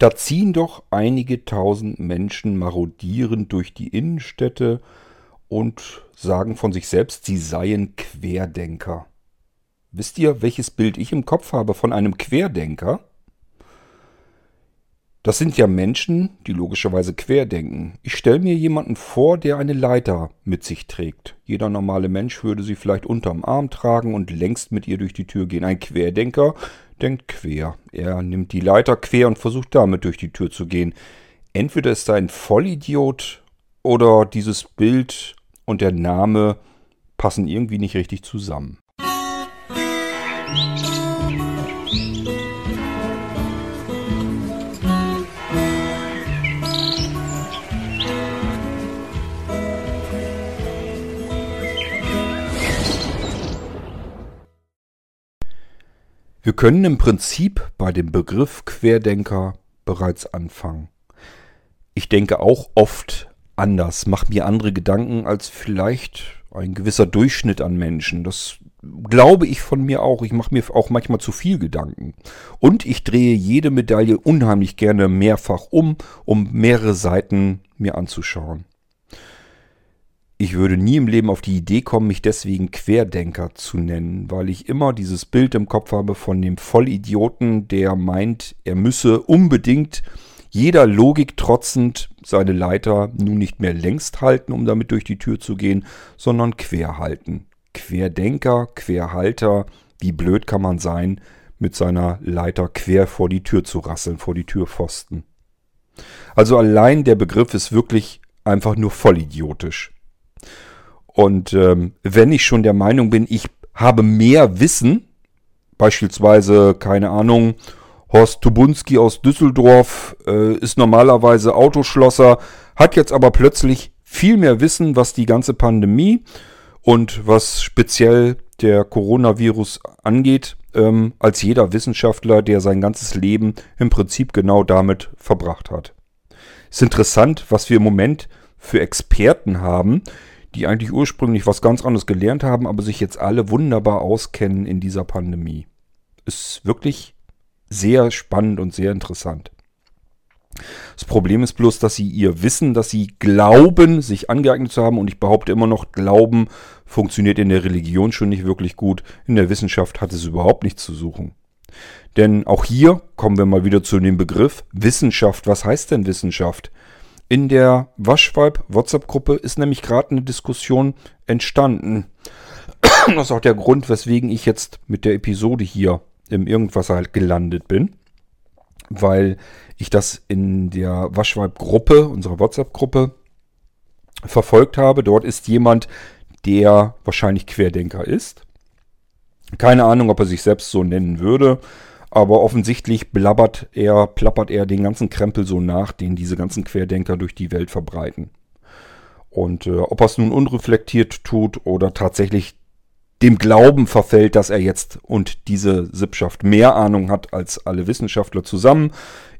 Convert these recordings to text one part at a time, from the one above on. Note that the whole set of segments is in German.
Da ziehen doch einige tausend Menschen marodierend durch die Innenstädte und sagen von sich selbst, sie seien Querdenker. Wisst ihr, welches Bild ich im Kopf habe von einem Querdenker? Das sind ja Menschen, die logischerweise querdenken. Ich stelle mir jemanden vor, der eine Leiter mit sich trägt. Jeder normale Mensch würde sie vielleicht unterm Arm tragen und längst mit ihr durch die Tür gehen. Ein Querdenker denkt quer. Er nimmt die Leiter quer und versucht damit durch die Tür zu gehen. Entweder ist er ein Vollidiot oder dieses Bild und der Name passen irgendwie nicht richtig zusammen. Wir können im Prinzip bei dem Begriff Querdenker bereits anfangen. Ich denke auch oft anders, mache mir andere Gedanken als vielleicht ein gewisser Durchschnitt an Menschen. Das glaube ich von mir auch. Ich mache mir auch manchmal zu viel Gedanken. Und ich drehe jede Medaille unheimlich gerne mehrfach um, um mehrere Seiten mir anzuschauen. Ich würde nie im Leben auf die Idee kommen, mich deswegen Querdenker zu nennen, weil ich immer dieses Bild im Kopf habe von dem Vollidioten, der meint, er müsse unbedingt jeder Logik trotzend seine Leiter nun nicht mehr längst halten, um damit durch die Tür zu gehen, sondern quer halten. Querdenker, Querhalter, wie blöd kann man sein, mit seiner Leiter quer vor die Tür zu rasseln, vor die Türpfosten. Also allein der Begriff ist wirklich einfach nur vollidiotisch. Und ähm, wenn ich schon der Meinung bin, ich habe mehr Wissen, beispielsweise, keine Ahnung, Horst Tubunski aus Düsseldorf äh, ist normalerweise Autoschlosser, hat jetzt aber plötzlich viel mehr Wissen, was die ganze Pandemie und was speziell der Coronavirus angeht, ähm, als jeder Wissenschaftler, der sein ganzes Leben im Prinzip genau damit verbracht hat. Ist interessant, was wir im Moment für Experten haben, die eigentlich ursprünglich was ganz anderes gelernt haben, aber sich jetzt alle wunderbar auskennen in dieser Pandemie. Ist wirklich sehr spannend und sehr interessant. Das Problem ist bloß, dass sie ihr Wissen, dass sie glauben, sich angeeignet zu haben, und ich behaupte immer noch, Glauben funktioniert in der Religion schon nicht wirklich gut, in der Wissenschaft hat es überhaupt nichts zu suchen. Denn auch hier kommen wir mal wieder zu dem Begriff Wissenschaft. Was heißt denn Wissenschaft? In der Waschweib WhatsApp-Gruppe ist nämlich gerade eine Diskussion entstanden. Das ist auch der Grund, weswegen ich jetzt mit der Episode hier im Irgendwas halt gelandet bin. Weil ich das in der Waschweib-Gruppe, unserer WhatsApp-Gruppe, verfolgt habe. Dort ist jemand, der wahrscheinlich Querdenker ist. Keine Ahnung, ob er sich selbst so nennen würde. Aber offensichtlich blabbert er, plappert er den ganzen Krempel so nach, den diese ganzen Querdenker durch die Welt verbreiten. Und äh, ob er es nun unreflektiert tut oder tatsächlich dem Glauben verfällt, dass er jetzt und diese Sippschaft mehr Ahnung hat als alle Wissenschaftler zusammen,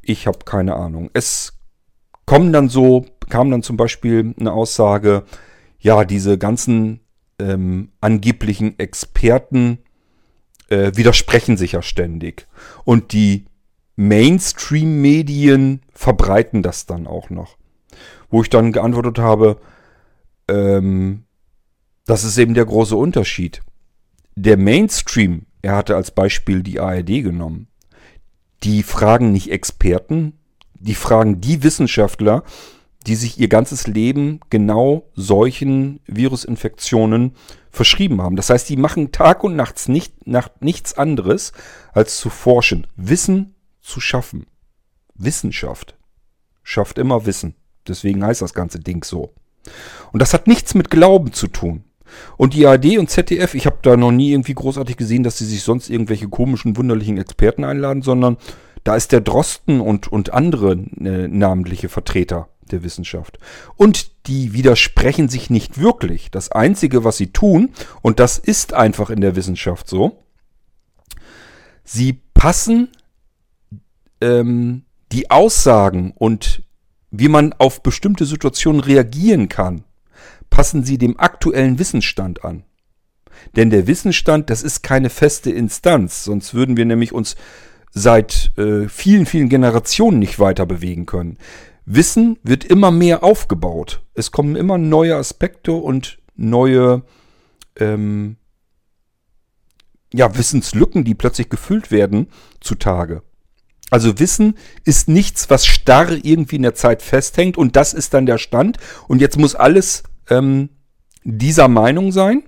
ich habe keine Ahnung. Es kommen dann so, kam dann zum Beispiel eine Aussage, ja, diese ganzen ähm, angeblichen Experten äh, widersprechen sich ja ständig. Und die Mainstream-Medien verbreiten das dann auch noch. Wo ich dann geantwortet habe, ähm, das ist eben der große Unterschied. Der Mainstream, er hatte als Beispiel die ARD genommen, die fragen nicht Experten, die fragen die Wissenschaftler, die sich ihr ganzes Leben genau solchen Virusinfektionen verschrieben haben. Das heißt, die machen Tag und Nachts nicht, nach nichts anderes, als zu forschen, Wissen zu schaffen. Wissenschaft schafft immer Wissen. Deswegen heißt das ganze Ding so. Und das hat nichts mit Glauben zu tun. Und die ARD und ZDF, ich habe da noch nie irgendwie großartig gesehen, dass sie sich sonst irgendwelche komischen, wunderlichen Experten einladen, sondern da ist der Drosten und, und andere äh, namentliche Vertreter der Wissenschaft. Und die widersprechen sich nicht wirklich. Das Einzige, was sie tun, und das ist einfach in der Wissenschaft so, sie passen ähm, die Aussagen und wie man auf bestimmte Situationen reagieren kann, passen sie dem aktuellen Wissensstand an. Denn der Wissensstand, das ist keine feste Instanz, sonst würden wir nämlich uns seit äh, vielen, vielen Generationen nicht weiter bewegen können. Wissen wird immer mehr aufgebaut. Es kommen immer neue Aspekte und neue ähm, ja, Wissenslücken, die plötzlich gefüllt werden, zutage. Also Wissen ist nichts, was starr irgendwie in der Zeit festhängt und das ist dann der Stand und jetzt muss alles ähm, dieser Meinung sein,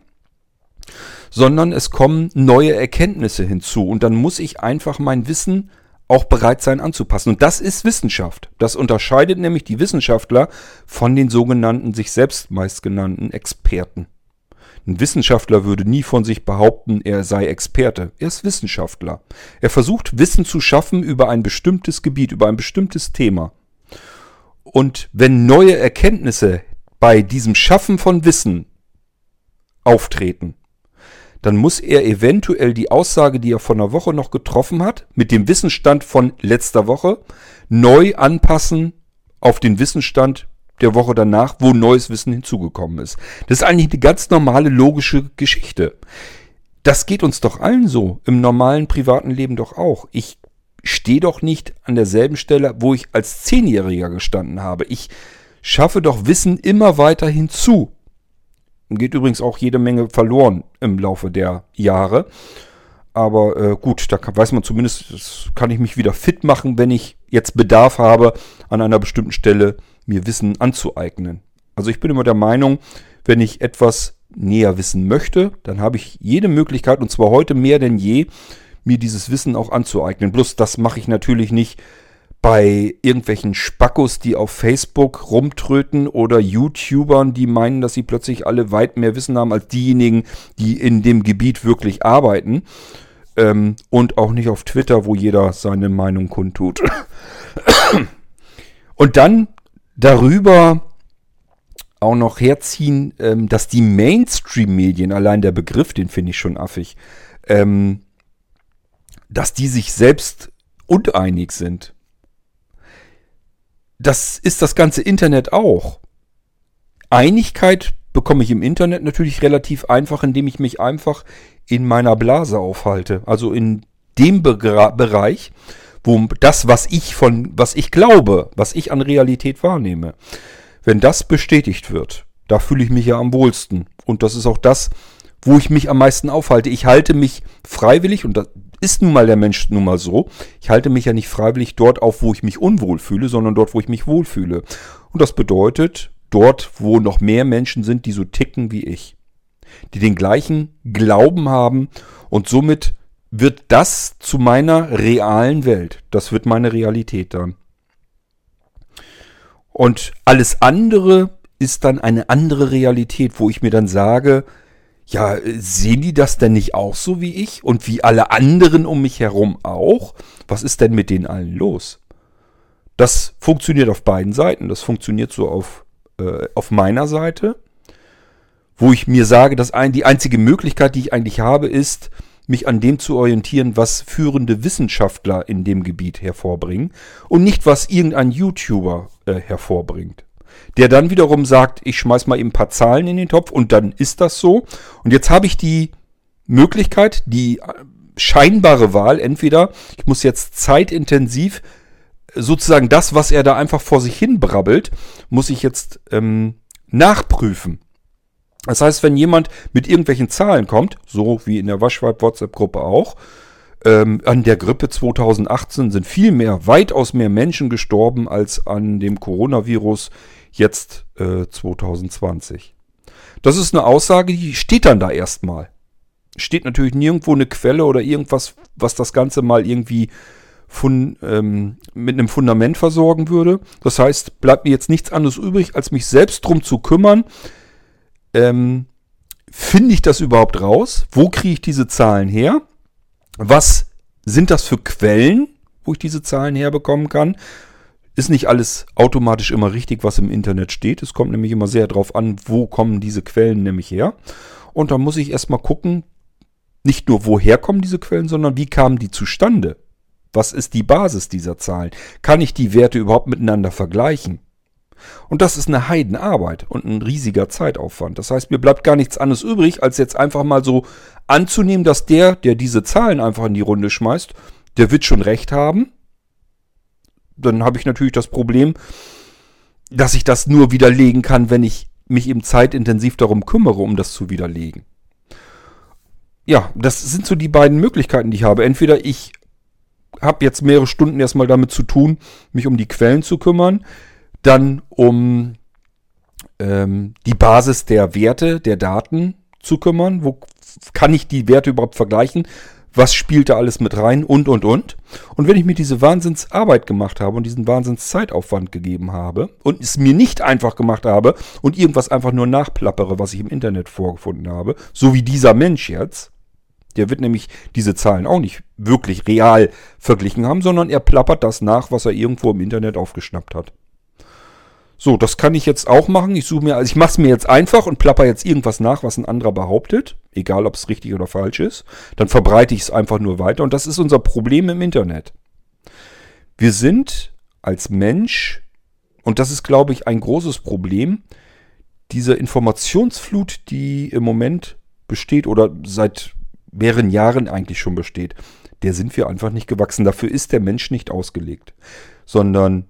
sondern es kommen neue Erkenntnisse hinzu und dann muss ich einfach mein Wissen auch bereit sein anzupassen. Und das ist Wissenschaft. Das unterscheidet nämlich die Wissenschaftler von den sogenannten sich selbst meist genannten Experten. Ein Wissenschaftler würde nie von sich behaupten, er sei Experte. Er ist Wissenschaftler. Er versucht Wissen zu schaffen über ein bestimmtes Gebiet, über ein bestimmtes Thema. Und wenn neue Erkenntnisse bei diesem Schaffen von Wissen auftreten, dann muss er eventuell die Aussage, die er vor einer Woche noch getroffen hat, mit dem Wissensstand von letzter Woche neu anpassen auf den Wissensstand der Woche danach, wo neues Wissen hinzugekommen ist. Das ist eigentlich eine ganz normale logische Geschichte. Das geht uns doch allen so, im normalen privaten Leben doch auch. Ich stehe doch nicht an derselben Stelle, wo ich als Zehnjähriger gestanden habe. Ich schaffe doch Wissen immer weiter hinzu. Geht übrigens auch jede Menge verloren im Laufe der Jahre. Aber äh, gut, da kann, weiß man zumindest, kann ich mich wieder fit machen, wenn ich jetzt Bedarf habe, an einer bestimmten Stelle mir Wissen anzueignen. Also ich bin immer der Meinung, wenn ich etwas näher wissen möchte, dann habe ich jede Möglichkeit, und zwar heute mehr denn je, mir dieses Wissen auch anzueignen. Bloß das mache ich natürlich nicht bei irgendwelchen Spackos, die auf Facebook rumtröten oder YouTubern, die meinen, dass sie plötzlich alle weit mehr Wissen haben als diejenigen, die in dem Gebiet wirklich arbeiten. Ähm, und auch nicht auf Twitter, wo jeder seine Meinung kundtut. und dann darüber auch noch herziehen, ähm, dass die Mainstream-Medien, allein der Begriff, den finde ich schon affig, ähm, dass die sich selbst uneinig sind das ist das ganze Internet auch. Einigkeit bekomme ich im Internet natürlich relativ einfach, indem ich mich einfach in meiner Blase aufhalte. Also in dem Begra Bereich, wo das, was ich von, was ich glaube, was ich an Realität wahrnehme, wenn das bestätigt wird, da fühle ich mich ja am wohlsten. Und das ist auch das, wo ich mich am meisten aufhalte. Ich halte mich freiwillig, und das ist nun mal der Mensch nun mal so. Ich halte mich ja nicht freiwillig dort auf, wo ich mich unwohl fühle, sondern dort, wo ich mich wohlfühle. Und das bedeutet, dort, wo noch mehr Menschen sind, die so ticken wie ich. Die den gleichen Glauben haben und somit wird das zu meiner realen Welt. Das wird meine Realität dann. Und alles andere ist dann eine andere Realität, wo ich mir dann sage, ja, sehen die das denn nicht auch so wie ich und wie alle anderen um mich herum auch? Was ist denn mit denen allen los? Das funktioniert auf beiden Seiten. Das funktioniert so auf, äh, auf meiner Seite, wo ich mir sage, dass ein, die einzige Möglichkeit, die ich eigentlich habe, ist, mich an dem zu orientieren, was führende Wissenschaftler in dem Gebiet hervorbringen und nicht, was irgendein YouTuber äh, hervorbringt der dann wiederum sagt, ich schmeiß mal eben ein paar Zahlen in den Topf und dann ist das so. Und jetzt habe ich die Möglichkeit, die scheinbare Wahl, entweder ich muss jetzt zeitintensiv sozusagen das, was er da einfach vor sich hin brabbelt, muss ich jetzt ähm, nachprüfen. Das heißt, wenn jemand mit irgendwelchen Zahlen kommt, so wie in der Waschweib-WhatsApp-Gruppe auch, ähm, an der Grippe 2018 sind viel mehr, weitaus mehr Menschen gestorben als an dem Coronavirus jetzt äh, 2020. Das ist eine Aussage, die steht dann da erstmal. Steht natürlich nirgendwo eine Quelle oder irgendwas, was das Ganze mal irgendwie von, ähm, mit einem Fundament versorgen würde. Das heißt, bleibt mir jetzt nichts anderes übrig, als mich selbst drum zu kümmern. Ähm, Finde ich das überhaupt raus? Wo kriege ich diese Zahlen her? Was sind das für Quellen, wo ich diese Zahlen herbekommen kann? Ist nicht alles automatisch immer richtig, was im Internet steht. Es kommt nämlich immer sehr darauf an, wo kommen diese Quellen nämlich her. Und da muss ich erstmal gucken, nicht nur woher kommen diese Quellen, sondern wie kamen die zustande? Was ist die Basis dieser Zahlen? Kann ich die Werte überhaupt miteinander vergleichen? Und das ist eine Heidenarbeit und ein riesiger Zeitaufwand. Das heißt, mir bleibt gar nichts anderes übrig, als jetzt einfach mal so anzunehmen, dass der, der diese Zahlen einfach in die Runde schmeißt, der wird schon recht haben. Dann habe ich natürlich das Problem, dass ich das nur widerlegen kann, wenn ich mich eben zeitintensiv darum kümmere, um das zu widerlegen. Ja, das sind so die beiden Möglichkeiten, die ich habe. Entweder ich habe jetzt mehrere Stunden erstmal damit zu tun, mich um die Quellen zu kümmern, dann um ähm, die Basis der Werte, der Daten zu kümmern. Wo kann ich die Werte überhaupt vergleichen? Was spielt da alles mit rein? Und, und, und. Und wenn ich mir diese Wahnsinnsarbeit gemacht habe und diesen Wahnsinnszeitaufwand gegeben habe und es mir nicht einfach gemacht habe und irgendwas einfach nur nachplappere, was ich im Internet vorgefunden habe, so wie dieser Mensch jetzt, der wird nämlich diese Zahlen auch nicht wirklich real verglichen haben, sondern er plappert das nach, was er irgendwo im Internet aufgeschnappt hat. So, das kann ich jetzt auch machen. Ich suche mir, also ich mache es mir jetzt einfach und plapper jetzt irgendwas nach, was ein anderer behauptet, egal ob es richtig oder falsch ist. Dann verbreite ich es einfach nur weiter und das ist unser Problem im Internet. Wir sind als Mensch, und das ist, glaube ich, ein großes Problem, diese Informationsflut, die im Moment besteht oder seit mehreren Jahren eigentlich schon besteht, der sind wir einfach nicht gewachsen. Dafür ist der Mensch nicht ausgelegt, sondern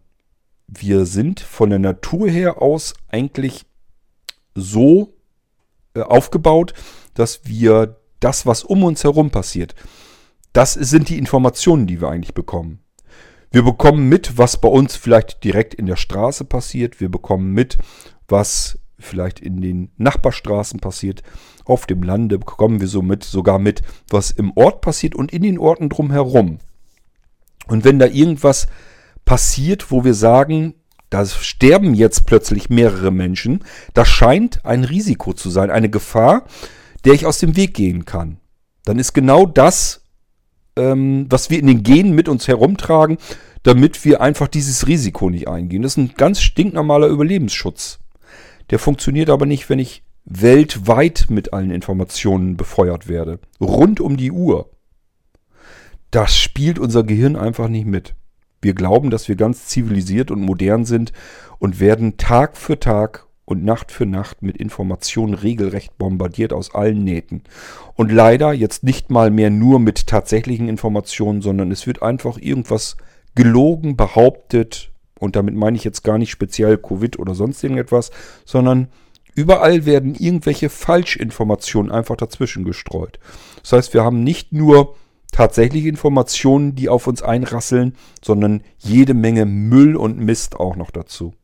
wir sind von der Natur her aus eigentlich so äh, aufgebaut, dass wir das, was um uns herum passiert, das sind die Informationen, die wir eigentlich bekommen. Wir bekommen mit, was bei uns vielleicht direkt in der Straße passiert. Wir bekommen mit, was vielleicht in den Nachbarstraßen passiert. Auf dem Lande bekommen wir somit sogar mit, was im Ort passiert und in den Orten drumherum. Und wenn da irgendwas passiert, wo wir sagen, da sterben jetzt plötzlich mehrere Menschen, das scheint ein Risiko zu sein, eine Gefahr, der ich aus dem Weg gehen kann. Dann ist genau das, ähm, was wir in den Genen mit uns herumtragen, damit wir einfach dieses Risiko nicht eingehen. Das ist ein ganz stinknormaler Überlebensschutz. Der funktioniert aber nicht, wenn ich weltweit mit allen Informationen befeuert werde. Rund um die Uhr. Das spielt unser Gehirn einfach nicht mit. Wir glauben, dass wir ganz zivilisiert und modern sind und werden Tag für Tag und Nacht für Nacht mit Informationen regelrecht bombardiert aus allen Nähten. Und leider jetzt nicht mal mehr nur mit tatsächlichen Informationen, sondern es wird einfach irgendwas gelogen, behauptet. Und damit meine ich jetzt gar nicht speziell Covid oder sonst irgendetwas, sondern überall werden irgendwelche Falschinformationen einfach dazwischen gestreut. Das heißt, wir haben nicht nur tatsächliche Informationen, die auf uns einrasseln, sondern jede Menge Müll und Mist auch noch dazu.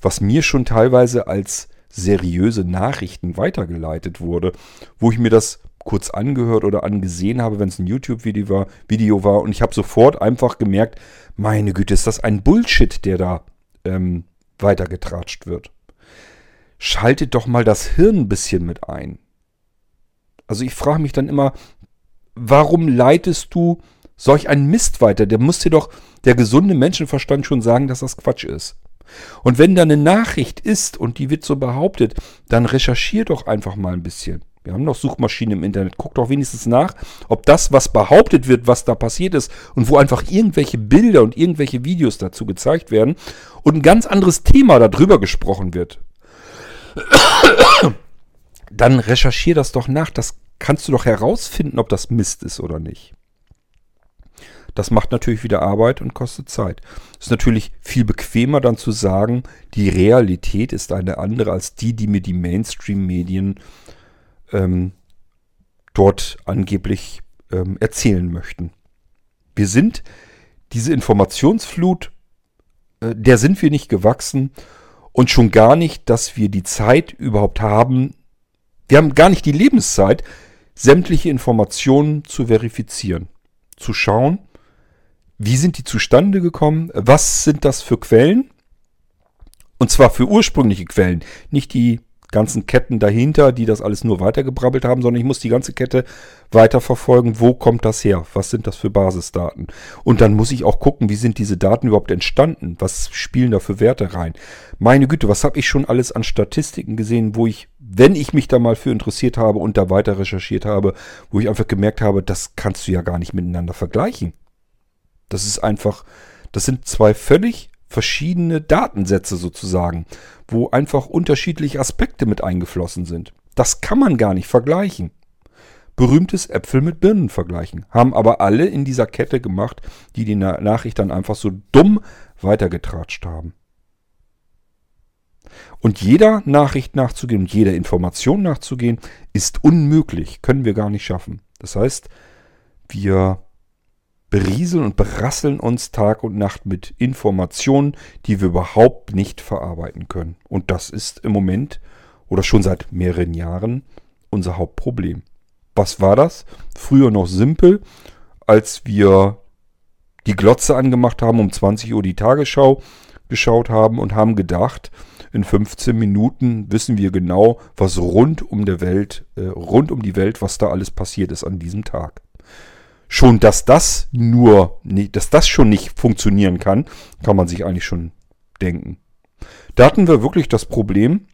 Was mir schon teilweise als seriöse Nachrichten weitergeleitet wurde, wo ich mir das kurz angehört oder angesehen habe, wenn es ein YouTube-Video war, Video war und ich habe sofort einfach gemerkt, meine Güte, ist das ein Bullshit, der da ähm, weitergetratscht wird. Schaltet doch mal das Hirn ein bisschen mit ein. Also ich frage mich dann immer, warum leitest du solch einen Mist weiter? Der muss dir doch der gesunde Menschenverstand schon sagen, dass das Quatsch ist. Und wenn da eine Nachricht ist und die wird so behauptet, dann recherchier doch einfach mal ein bisschen. Wir haben noch Suchmaschinen im Internet. Guck doch wenigstens nach, ob das, was behauptet wird, was da passiert ist und wo einfach irgendwelche Bilder und irgendwelche Videos dazu gezeigt werden und ein ganz anderes Thema darüber gesprochen wird. Dann recherchier das doch nach. Das kannst du doch herausfinden, ob das Mist ist oder nicht. Das macht natürlich wieder Arbeit und kostet Zeit. Es ist natürlich viel bequemer dann zu sagen, die Realität ist eine andere als die, die mir die Mainstream-Medien ähm, dort angeblich ähm, erzählen möchten. Wir sind diese Informationsflut, äh, der sind wir nicht gewachsen und schon gar nicht, dass wir die Zeit überhaupt haben. Wir haben gar nicht die Lebenszeit, sämtliche Informationen zu verifizieren. Zu schauen, wie sind die zustande gekommen, was sind das für Quellen. Und zwar für ursprüngliche Quellen, nicht die ganzen Ketten dahinter, die das alles nur weitergebrabbelt haben, sondern ich muss die ganze Kette weiterverfolgen, wo kommt das her, was sind das für Basisdaten. Und dann muss ich auch gucken, wie sind diese Daten überhaupt entstanden, was spielen da für Werte rein. Meine Güte, was habe ich schon alles an Statistiken gesehen, wo ich, wenn ich mich da mal für interessiert habe und da weiter recherchiert habe, wo ich einfach gemerkt habe, das kannst du ja gar nicht miteinander vergleichen. Das ist einfach, das sind zwei völlig verschiedene Datensätze sozusagen, wo einfach unterschiedliche Aspekte mit eingeflossen sind. Das kann man gar nicht vergleichen. berühmtes Äpfel mit Birnen vergleichen. Haben aber alle in dieser Kette gemacht, die die Nachricht dann einfach so dumm weitergetratscht haben. Und jeder Nachricht nachzugehen und jeder Information nachzugehen, ist unmöglich, können wir gar nicht schaffen. Das heißt, wir berieseln und berasseln uns Tag und Nacht mit Informationen, die wir überhaupt nicht verarbeiten können. Und das ist im Moment oder schon seit mehreren Jahren unser Hauptproblem. Was war das? Früher noch simpel, als wir die Glotze angemacht haben, um 20 Uhr die Tagesschau geschaut haben und haben gedacht, in 15 Minuten wissen wir genau, was rund um der Welt, äh, rund um die Welt, was da alles passiert ist an diesem Tag. Schon, dass das nur, dass das schon nicht funktionieren kann, kann man sich eigentlich schon denken. Da hatten wir wirklich das Problem,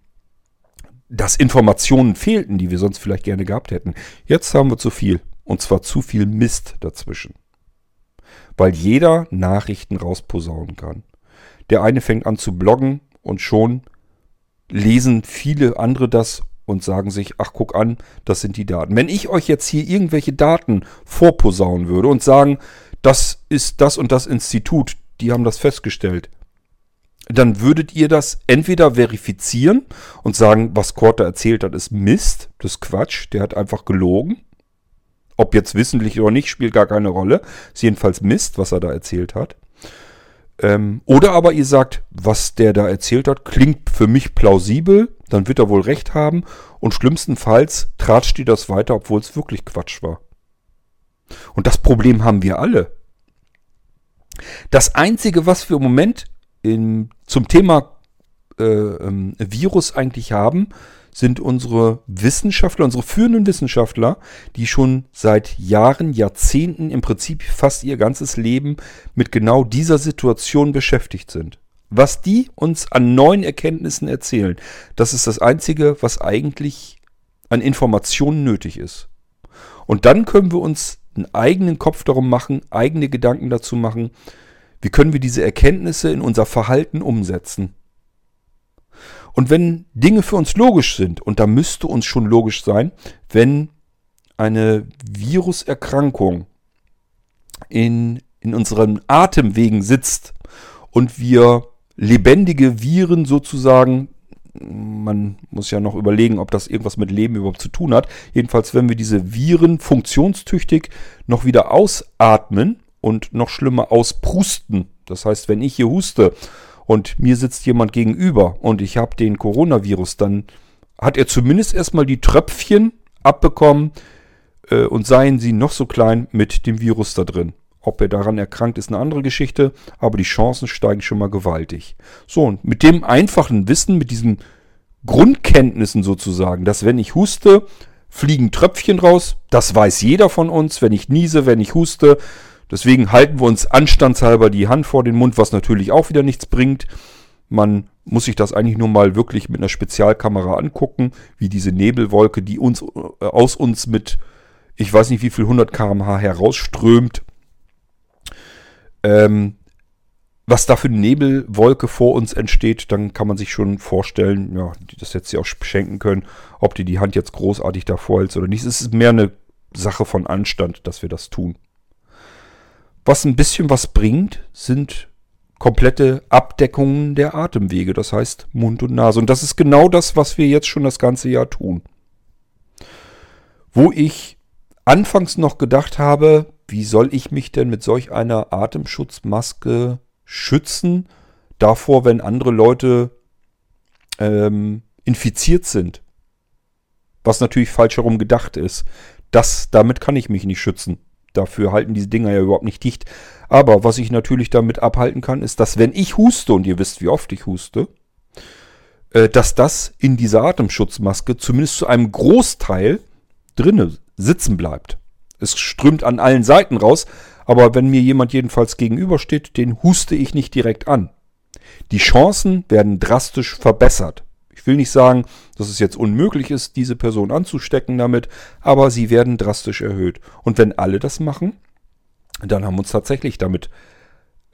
dass Informationen fehlten, die wir sonst vielleicht gerne gehabt hätten. Jetzt haben wir zu viel. Und zwar zu viel Mist dazwischen. Weil jeder Nachrichten rausposaunen kann. Der eine fängt an zu bloggen und schon lesen viele andere das und sagen sich, ach guck an, das sind die Daten. Wenn ich euch jetzt hier irgendwelche Daten vorposaunen würde und sagen, das ist das und das Institut, die haben das festgestellt, dann würdet ihr das entweder verifizieren und sagen, was Korte erzählt hat, ist Mist, das ist Quatsch, der hat einfach gelogen. Ob jetzt wissentlich oder nicht, spielt gar keine Rolle. Ist jedenfalls Mist, was er da erzählt hat. Ähm, oder aber ihr sagt, was der da erzählt hat, klingt für mich plausibel, dann wird er wohl recht haben und schlimmstenfalls tratscht ihr das weiter, obwohl es wirklich Quatsch war. Und das Problem haben wir alle. Das Einzige, was wir im Moment in, zum Thema äh, ähm, Virus eigentlich haben, sind unsere Wissenschaftler, unsere führenden Wissenschaftler, die schon seit Jahren, Jahrzehnten, im Prinzip fast ihr ganzes Leben mit genau dieser Situation beschäftigt sind. Was die uns an neuen Erkenntnissen erzählen, das ist das Einzige, was eigentlich an Informationen nötig ist. Und dann können wir uns einen eigenen Kopf darum machen, eigene Gedanken dazu machen, wie können wir diese Erkenntnisse in unser Verhalten umsetzen. Und wenn Dinge für uns logisch sind, und da müsste uns schon logisch sein, wenn eine Viruserkrankung in, in unseren Atemwegen sitzt und wir lebendige Viren sozusagen, man muss ja noch überlegen, ob das irgendwas mit Leben überhaupt zu tun hat. Jedenfalls, wenn wir diese Viren funktionstüchtig noch wieder ausatmen und noch schlimmer ausprusten, das heißt, wenn ich hier huste und mir sitzt jemand gegenüber und ich habe den Coronavirus, dann hat er zumindest erstmal die Tröpfchen abbekommen äh, und seien sie noch so klein mit dem Virus da drin. Ob er daran erkrankt, ist eine andere Geschichte, aber die Chancen steigen schon mal gewaltig. So, und mit dem einfachen Wissen, mit diesen Grundkenntnissen sozusagen, dass wenn ich huste, fliegen Tröpfchen raus, das weiß jeder von uns, wenn ich niese, wenn ich huste, Deswegen halten wir uns anstandshalber die Hand vor den Mund, was natürlich auch wieder nichts bringt. Man muss sich das eigentlich nur mal wirklich mit einer Spezialkamera angucken, wie diese Nebelwolke, die uns äh, aus uns mit, ich weiß nicht wie viel 100 km/h herausströmt. Ähm, was da für eine Nebelwolke vor uns entsteht, dann kann man sich schon vorstellen, ja, das hätte sie auch schenken können, ob die die Hand jetzt großartig davor hält oder nicht. Es ist mehr eine Sache von Anstand, dass wir das tun. Was ein bisschen was bringt, sind komplette Abdeckungen der Atemwege, das heißt Mund und Nase. Und das ist genau das, was wir jetzt schon das ganze Jahr tun. Wo ich anfangs noch gedacht habe, wie soll ich mich denn mit solch einer Atemschutzmaske schützen davor, wenn andere Leute ähm, infiziert sind. Was natürlich falsch herum gedacht ist. Das, damit kann ich mich nicht schützen. Dafür halten diese Dinger ja überhaupt nicht dicht. Aber was ich natürlich damit abhalten kann, ist, dass wenn ich huste, und ihr wisst, wie oft ich huste, äh, dass das in dieser Atemschutzmaske zumindest zu einem Großteil drinne sitzen bleibt. Es strömt an allen Seiten raus, aber wenn mir jemand jedenfalls gegenübersteht, den huste ich nicht direkt an. Die Chancen werden drastisch verbessert. Ich will nicht sagen, dass es jetzt unmöglich ist, diese Person anzustecken damit, aber sie werden drastisch erhöht. Und wenn alle das machen, dann haben wir uns tatsächlich damit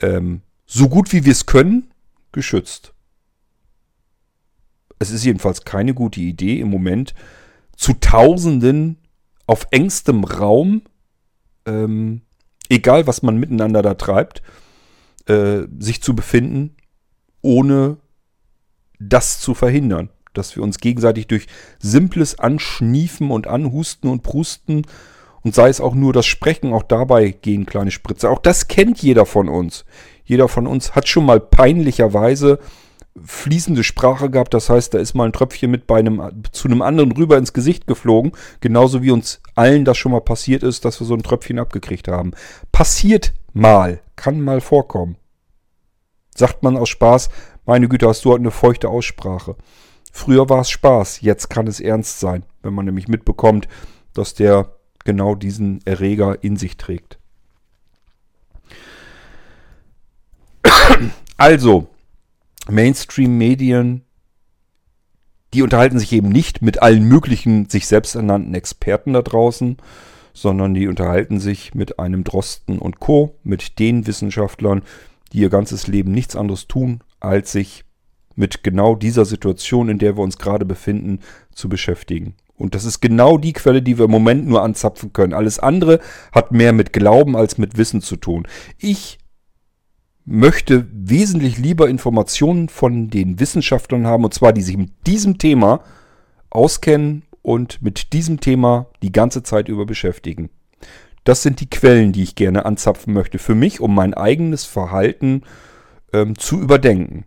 ähm, so gut wie wir es können geschützt. Es ist jedenfalls keine gute Idee im Moment zu Tausenden auf engstem Raum, ähm, egal was man miteinander da treibt, äh, sich zu befinden, ohne das zu verhindern. Dass wir uns gegenseitig durch simples Anschniefen und Anhusten und Prusten und sei es auch nur das Sprechen, auch dabei gehen kleine Spritze. Auch das kennt jeder von uns. Jeder von uns hat schon mal peinlicherweise fließende Sprache gehabt. Das heißt, da ist mal ein Tröpfchen mit bei einem, zu einem anderen rüber ins Gesicht geflogen. Genauso wie uns allen das schon mal passiert ist, dass wir so ein Tröpfchen abgekriegt haben. Passiert mal. Kann mal vorkommen. Sagt man aus Spaß, meine Güte, hast du heute eine feuchte Aussprache. Früher war es Spaß, jetzt kann es ernst sein, wenn man nämlich mitbekommt, dass der genau diesen Erreger in sich trägt. Also, Mainstream-Medien, die unterhalten sich eben nicht mit allen möglichen sich selbst ernannten Experten da draußen, sondern die unterhalten sich mit einem Drosten und Co., mit den Wissenschaftlern, die ihr ganzes Leben nichts anderes tun, als sich mit genau dieser Situation, in der wir uns gerade befinden, zu beschäftigen. Und das ist genau die Quelle, die wir im Moment nur anzapfen können. Alles andere hat mehr mit Glauben als mit Wissen zu tun. Ich möchte wesentlich lieber Informationen von den Wissenschaftlern haben, und zwar die sich mit diesem Thema auskennen und mit diesem Thema die ganze Zeit über beschäftigen. Das sind die Quellen, die ich gerne anzapfen möchte für mich, um mein eigenes Verhalten ähm, zu überdenken.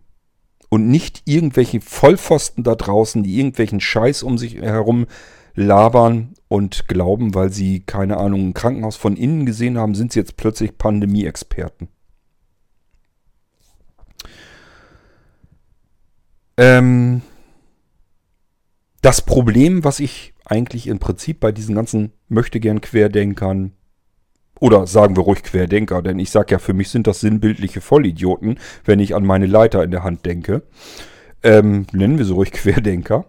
Und nicht irgendwelche Vollpfosten da draußen, die irgendwelchen Scheiß um sich herum labern und glauben, weil sie, keine Ahnung, ein Krankenhaus von innen gesehen haben, sind sie jetzt plötzlich Pandemie-Experten. Ähm, das Problem, was ich eigentlich im Prinzip bei diesen ganzen möchte gern Querdenkern oder sagen wir ruhig Querdenker, denn ich sage ja, für mich sind das sinnbildliche Vollidioten, wenn ich an meine Leiter in der Hand denke. Ähm, nennen wir sie ruhig Querdenker.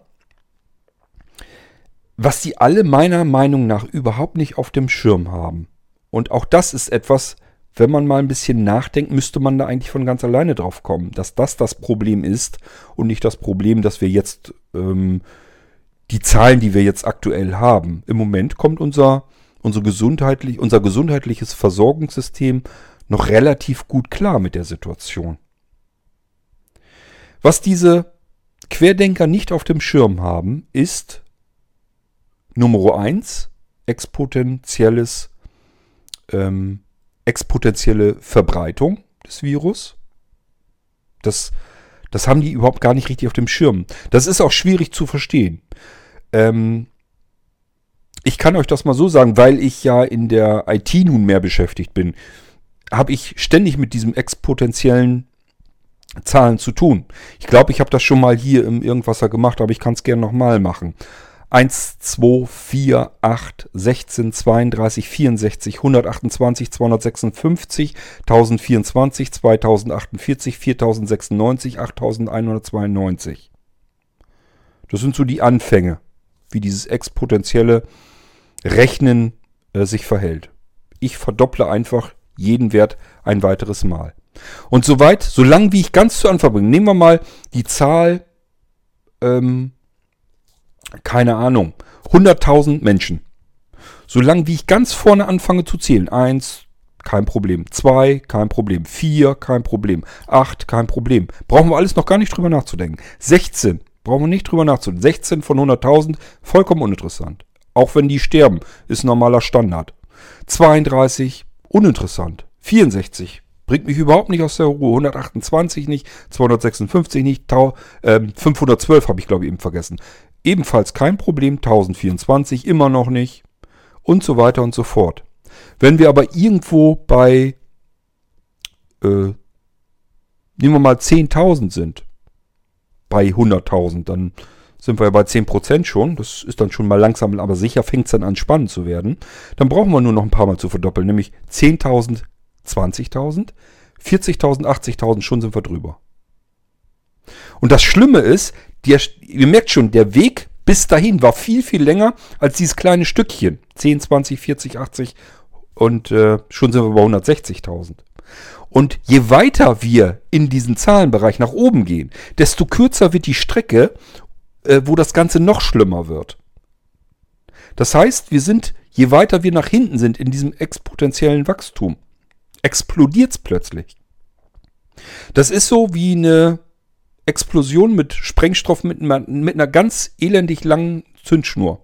Was die alle meiner Meinung nach überhaupt nicht auf dem Schirm haben. Und auch das ist etwas, wenn man mal ein bisschen nachdenkt, müsste man da eigentlich von ganz alleine drauf kommen, dass das das Problem ist und nicht das Problem, dass wir jetzt ähm, die Zahlen, die wir jetzt aktuell haben. Im Moment kommt unser, unser, gesundheitlich, unser gesundheitliches Versorgungssystem noch relativ gut klar mit der Situation. Was diese Querdenker nicht auf dem Schirm haben, ist Nummer eins exponentielles ähm, exponentielle Verbreitung des Virus. Das, das haben die überhaupt gar nicht richtig auf dem Schirm. Das ist auch schwierig zu verstehen. Ähm, ich kann euch das mal so sagen, weil ich ja in der IT nun mehr beschäftigt bin, habe ich ständig mit diesem exponentiellen Zahlen zu tun. Ich glaube, ich habe das schon mal hier im Irgendwasser gemacht, aber ich kann es gerne nochmal machen. 1, 2, 4, 8, 16, 32, 64, 128, 256, 1024, 2048, 4096, 8192. Das sind so die Anfänge, wie dieses exponentielle Rechnen äh, sich verhält. Ich verdopple einfach jeden Wert ein weiteres Mal. Und soweit, solange wie ich ganz zu Anfang bringe, nehmen wir mal die Zahl ähm, keine Ahnung, 100.000 Menschen. Solange wie ich ganz vorne anfange zu zählen, eins, kein Problem, zwei, kein Problem, vier, kein Problem, acht, kein Problem. Brauchen wir alles noch gar nicht drüber nachzudenken. 16, brauchen wir nicht drüber nachzudenken. 16 von 100.000, vollkommen uninteressant. Auch wenn die sterben, ist normaler Standard. 32, uninteressant. 64, bringt mich überhaupt nicht aus der Ruhe. 128 nicht, 256 nicht, 512 habe ich glaube ich eben vergessen. Ebenfalls kein Problem, 1024 immer noch nicht und so weiter und so fort. Wenn wir aber irgendwo bei, äh, nehmen wir mal 10.000 sind, bei 100.000, dann sind wir ja bei 10% schon. Das ist dann schon mal langsam, aber sicher fängt es dann an spannend zu werden. Dann brauchen wir nur noch ein paar Mal zu verdoppeln, nämlich 10.000, 20.000, 40.000, 80.000, schon sind wir drüber. Und das Schlimme ist, die, ihr merkt schon, der Weg bis dahin war viel, viel länger als dieses kleine Stückchen. 10, 20, 40, 80 und äh, schon sind wir bei 160.000. Und je weiter wir in diesen Zahlenbereich nach oben gehen, desto kürzer wird die Strecke, äh, wo das Ganze noch schlimmer wird. Das heißt, wir sind je weiter wir nach hinten sind in diesem exponentiellen Wachstum, explodiert es plötzlich. Das ist so wie eine Explosion mit Sprengstoff mit, mit einer ganz elendig langen Zündschnur.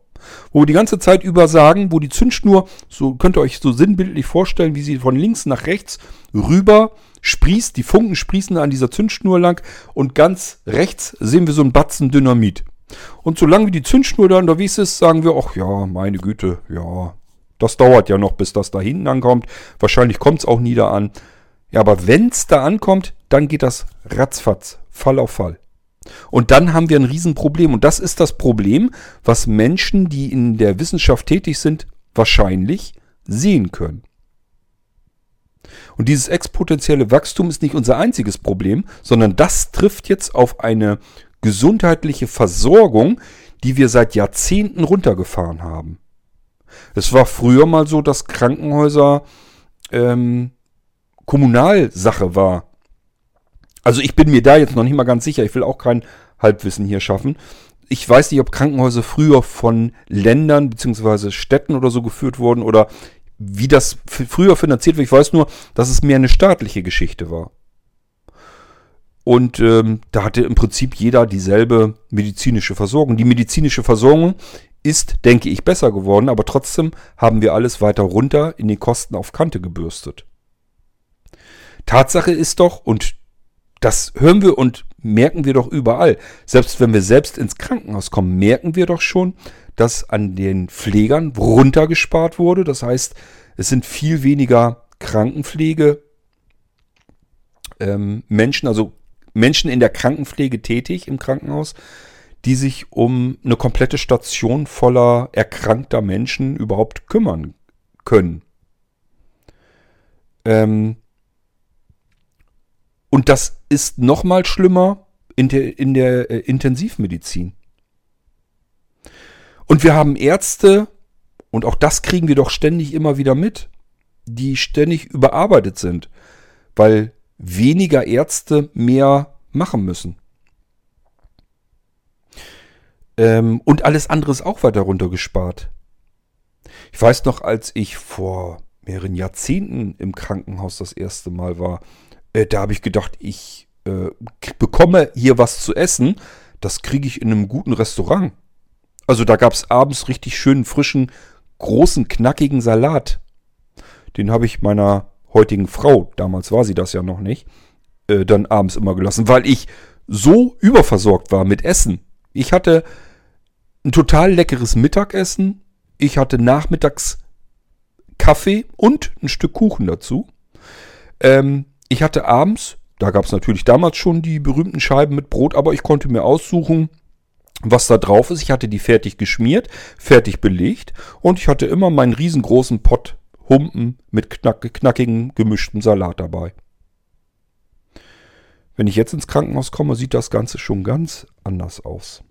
Wo wir die ganze Zeit über sagen, wo die Zündschnur, so könnt ihr euch so sinnbildlich vorstellen, wie sie von links nach rechts rüber sprießt, die Funken sprießen an dieser Zündschnur lang und ganz rechts sehen wir so einen Batzen Dynamit. Und solange wie die Zündschnur da unterwegs ist, sagen wir, ach ja, meine Güte, ja, das dauert ja noch, bis das da hinten ankommt. Wahrscheinlich kommt es auch nie da an. Ja, aber wenn es da ankommt, dann geht das ratzfatz, Fall auf Fall. Und dann haben wir ein Riesenproblem. Und das ist das Problem, was Menschen, die in der Wissenschaft tätig sind, wahrscheinlich sehen können. Und dieses exponentielle Wachstum ist nicht unser einziges Problem, sondern das trifft jetzt auf eine gesundheitliche Versorgung, die wir seit Jahrzehnten runtergefahren haben. Es war früher mal so, dass Krankenhäuser ähm, Kommunalsache war. Also ich bin mir da jetzt noch nicht mal ganz sicher. Ich will auch kein Halbwissen hier schaffen. Ich weiß nicht, ob Krankenhäuser früher von Ländern bzw. Städten oder so geführt wurden oder wie das früher finanziert wird. Ich weiß nur, dass es mehr eine staatliche Geschichte war. Und ähm, da hatte im Prinzip jeder dieselbe medizinische Versorgung. Die medizinische Versorgung ist, denke ich, besser geworden, aber trotzdem haben wir alles weiter runter in den Kosten auf Kante gebürstet. Tatsache ist doch, und das hören wir und merken wir doch überall, selbst wenn wir selbst ins Krankenhaus kommen, merken wir doch schon, dass an den Pflegern runtergespart wurde. Das heißt, es sind viel weniger Krankenpflege ähm, Menschen, also Menschen in der Krankenpflege tätig im Krankenhaus, die sich um eine komplette Station voller erkrankter Menschen überhaupt kümmern können. Ähm und das ist noch mal schlimmer in der, in der äh, Intensivmedizin. Und wir haben Ärzte, und auch das kriegen wir doch ständig immer wieder mit, die ständig überarbeitet sind, weil weniger Ärzte mehr machen müssen. Ähm, und alles andere ist auch weiter runtergespart. Ich weiß noch, als ich vor mehreren Jahrzehnten im Krankenhaus das erste Mal war, äh, da habe ich gedacht, ich äh, bekomme hier was zu essen. Das kriege ich in einem guten Restaurant. Also da gab es abends richtig schönen, frischen, großen, knackigen Salat. Den habe ich meiner heutigen Frau, damals war sie das ja noch nicht, äh, dann abends immer gelassen, weil ich so überversorgt war mit Essen. Ich hatte ein total leckeres Mittagessen. Ich hatte nachmittags Kaffee und ein Stück Kuchen dazu. Ähm, ich hatte abends, da gab es natürlich damals schon die berühmten Scheiben mit Brot, aber ich konnte mir aussuchen, was da drauf ist. Ich hatte die fertig geschmiert, fertig belegt und ich hatte immer meinen riesengroßen Pott Humpen mit knack, knackigen gemischten Salat dabei. Wenn ich jetzt ins Krankenhaus komme, sieht das Ganze schon ganz anders aus.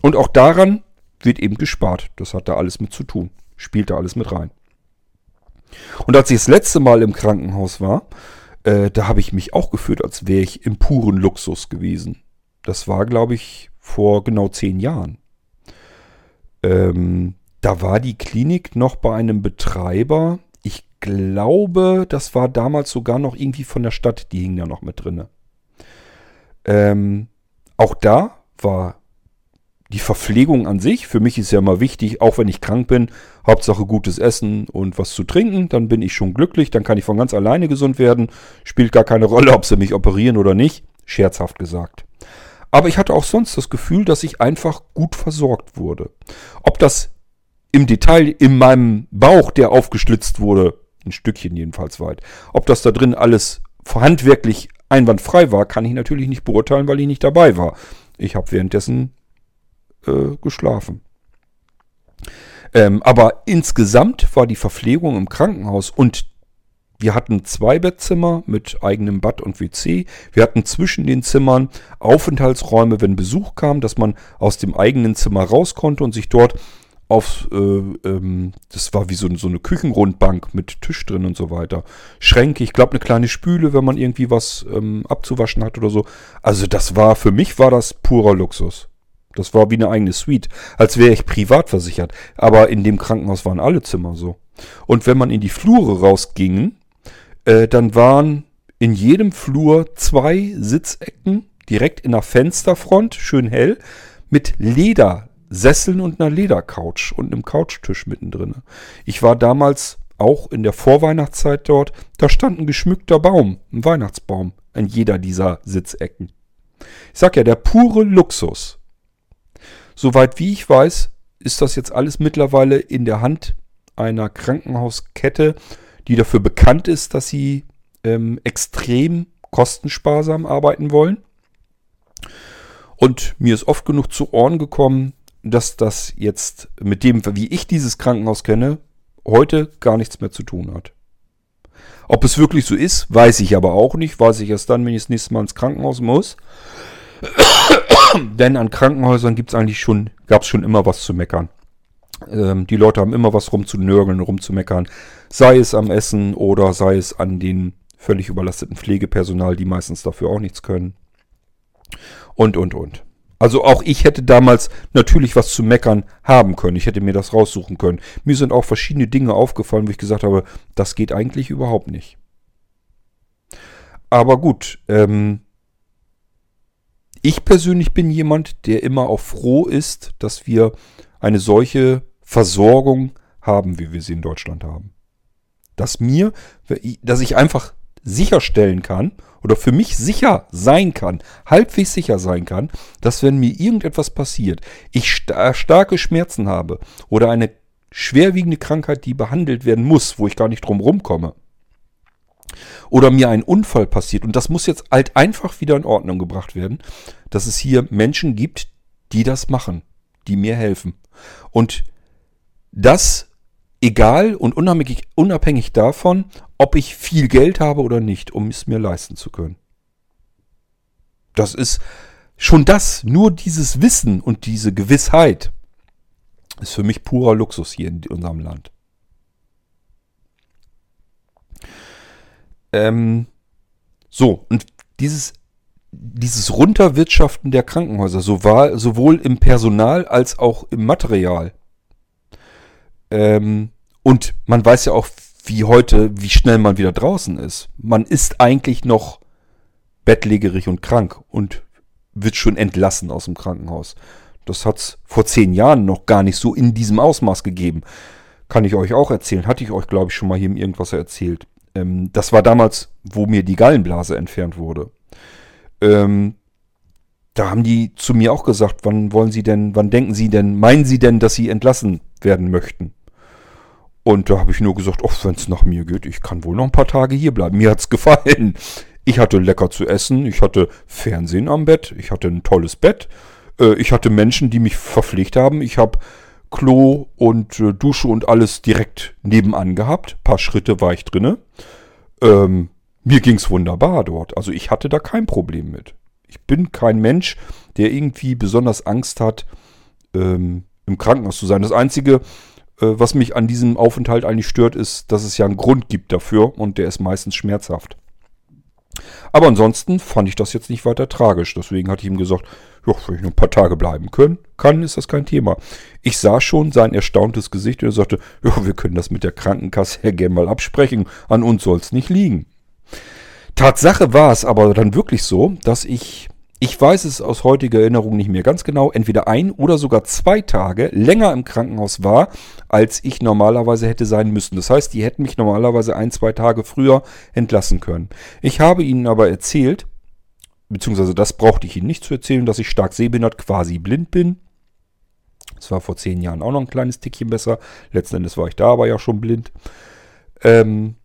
Und auch daran wird eben gespart. Das hat da alles mit zu tun. Spielt da alles mit rein. Und als ich das letzte Mal im Krankenhaus war, äh, da habe ich mich auch gefühlt, als wäre ich im puren Luxus gewesen. Das war, glaube ich, vor genau zehn Jahren. Ähm, da war die Klinik noch bei einem Betreiber. Ich glaube, das war damals sogar noch irgendwie von der Stadt, die hing da noch mit drinne. Ähm, auch da war die Verpflegung an sich, für mich ist ja immer wichtig, auch wenn ich krank bin, Hauptsache gutes Essen und was zu trinken, dann bin ich schon glücklich, dann kann ich von ganz alleine gesund werden. Spielt gar keine Rolle, ob sie mich operieren oder nicht, scherzhaft gesagt. Aber ich hatte auch sonst das Gefühl, dass ich einfach gut versorgt wurde. Ob das im Detail in meinem Bauch, der aufgeschlitzt wurde, ein Stückchen jedenfalls weit. Ob das da drin alles handwerklich einwandfrei war, kann ich natürlich nicht beurteilen, weil ich nicht dabei war. Ich habe währenddessen äh, geschlafen. Ähm, aber insgesamt war die Verpflegung im Krankenhaus und wir hatten zwei Bettzimmer mit eigenem Bad und WC. Wir hatten zwischen den Zimmern Aufenthaltsräume, wenn Besuch kam, dass man aus dem eigenen Zimmer raus konnte und sich dort auf, äh, ähm, das war wie so, so, eine Küchenrundbank mit Tisch drin und so weiter. Schränke, ich glaube eine kleine Spüle, wenn man irgendwie was ähm, abzuwaschen hat oder so. Also das war, für mich war das purer Luxus. Das war wie eine eigene Suite, als wäre ich privat versichert. Aber in dem Krankenhaus waren alle Zimmer so. Und wenn man in die Flure rausging, äh, dann waren in jedem Flur zwei Sitzecken direkt in der Fensterfront, schön hell, mit Ledersesseln und einer Ledercouch und einem Couchtisch mittendrin. Ich war damals auch in der Vorweihnachtszeit dort, da stand ein geschmückter Baum, ein Weihnachtsbaum, in jeder dieser Sitzecken. Ich sag ja, der pure Luxus. Soweit wie ich weiß, ist das jetzt alles mittlerweile in der Hand einer Krankenhauskette, die dafür bekannt ist, dass sie ähm, extrem kostensparsam arbeiten wollen. Und mir ist oft genug zu Ohren gekommen, dass das jetzt mit dem, wie ich dieses Krankenhaus kenne, heute gar nichts mehr zu tun hat. Ob es wirklich so ist, weiß ich aber auch nicht. Weiß ich erst dann, wenn ich das nächste Mal ins Krankenhaus muss. Denn an Krankenhäusern gibt's eigentlich schon, gab es schon immer was zu meckern. Ähm, die Leute haben immer was rumzunörgeln, rumzumeckern. Sei es am Essen oder sei es an den völlig überlasteten Pflegepersonal, die meistens dafür auch nichts können. Und, und, und. Also auch ich hätte damals natürlich was zu meckern haben können. Ich hätte mir das raussuchen können. Mir sind auch verschiedene Dinge aufgefallen, wo ich gesagt habe, das geht eigentlich überhaupt nicht. Aber gut, ähm, ich persönlich bin jemand, der immer auch froh ist, dass wir eine solche Versorgung haben, wie wir sie in Deutschland haben. Dass mir, dass ich einfach sicherstellen kann oder für mich sicher sein kann, halbwegs sicher sein kann, dass wenn mir irgendetwas passiert, ich starke Schmerzen habe oder eine schwerwiegende Krankheit, die behandelt werden muss, wo ich gar nicht drum rumkomme, oder mir ein Unfall passiert und das muss jetzt halt einfach wieder in Ordnung gebracht werden, dass es hier Menschen gibt, die das machen, die mir helfen. Und das egal und unabhängig, unabhängig davon, ob ich viel Geld habe oder nicht, um es mir leisten zu können. Das ist schon das, nur dieses Wissen und diese Gewissheit ist für mich purer Luxus hier in unserem Land. Ähm, so, und dieses, dieses Runterwirtschaften der Krankenhäuser, sowohl im Personal als auch im Material, ähm, und man weiß ja auch, wie heute, wie schnell man wieder draußen ist. Man ist eigentlich noch bettlägerig und krank und wird schon entlassen aus dem Krankenhaus. Das hat es vor zehn Jahren noch gar nicht so in diesem Ausmaß gegeben. Kann ich euch auch erzählen. Hatte ich euch, glaube ich, schon mal hier Irgendwas erzählt. Ähm, das war damals, wo mir die Gallenblase entfernt wurde. Ähm, da haben die zu mir auch gesagt, wann wollen Sie denn, wann denken Sie denn, meinen Sie denn, dass Sie entlassen werden möchten? Und da habe ich nur gesagt, wenn es nach mir geht, ich kann wohl noch ein paar Tage hier bleiben. Mir hat's gefallen. Ich hatte lecker zu essen, ich hatte Fernsehen am Bett, ich hatte ein tolles Bett, äh, ich hatte Menschen, die mich verpflegt haben. Ich habe Klo und äh, Dusche und alles direkt nebenan gehabt. Ein paar Schritte war ich drinne. Ähm, mir ging's wunderbar dort. Also ich hatte da kein Problem mit. Ich bin kein Mensch, der irgendwie besonders Angst hat, ähm, im Krankenhaus zu sein. Das Einzige, äh, was mich an diesem Aufenthalt eigentlich stört, ist, dass es ja einen Grund gibt dafür und der ist meistens schmerzhaft. Aber ansonsten fand ich das jetzt nicht weiter tragisch. Deswegen hatte ich ihm gesagt, ja, wenn ich nur ein paar Tage bleiben können, kann, ist das kein Thema. Ich sah schon sein erstauntes Gesicht und er sagte, ja, wir können das mit der Krankenkasse ja gerne mal absprechen. An uns soll es nicht liegen. Tatsache war es aber dann wirklich so, dass ich ich weiß es aus heutiger Erinnerung nicht mehr ganz genau, entweder ein oder sogar zwei Tage länger im Krankenhaus war, als ich normalerweise hätte sein müssen. Das heißt, die hätten mich normalerweise ein, zwei Tage früher entlassen können. Ich habe ihnen aber erzählt, beziehungsweise das brauchte ich ihnen nicht zu erzählen, dass ich stark sehbehindert, quasi blind bin. Das war vor zehn Jahren auch noch ein kleines Tickchen besser. Letzten Endes war ich da aber ja schon blind. Ähm,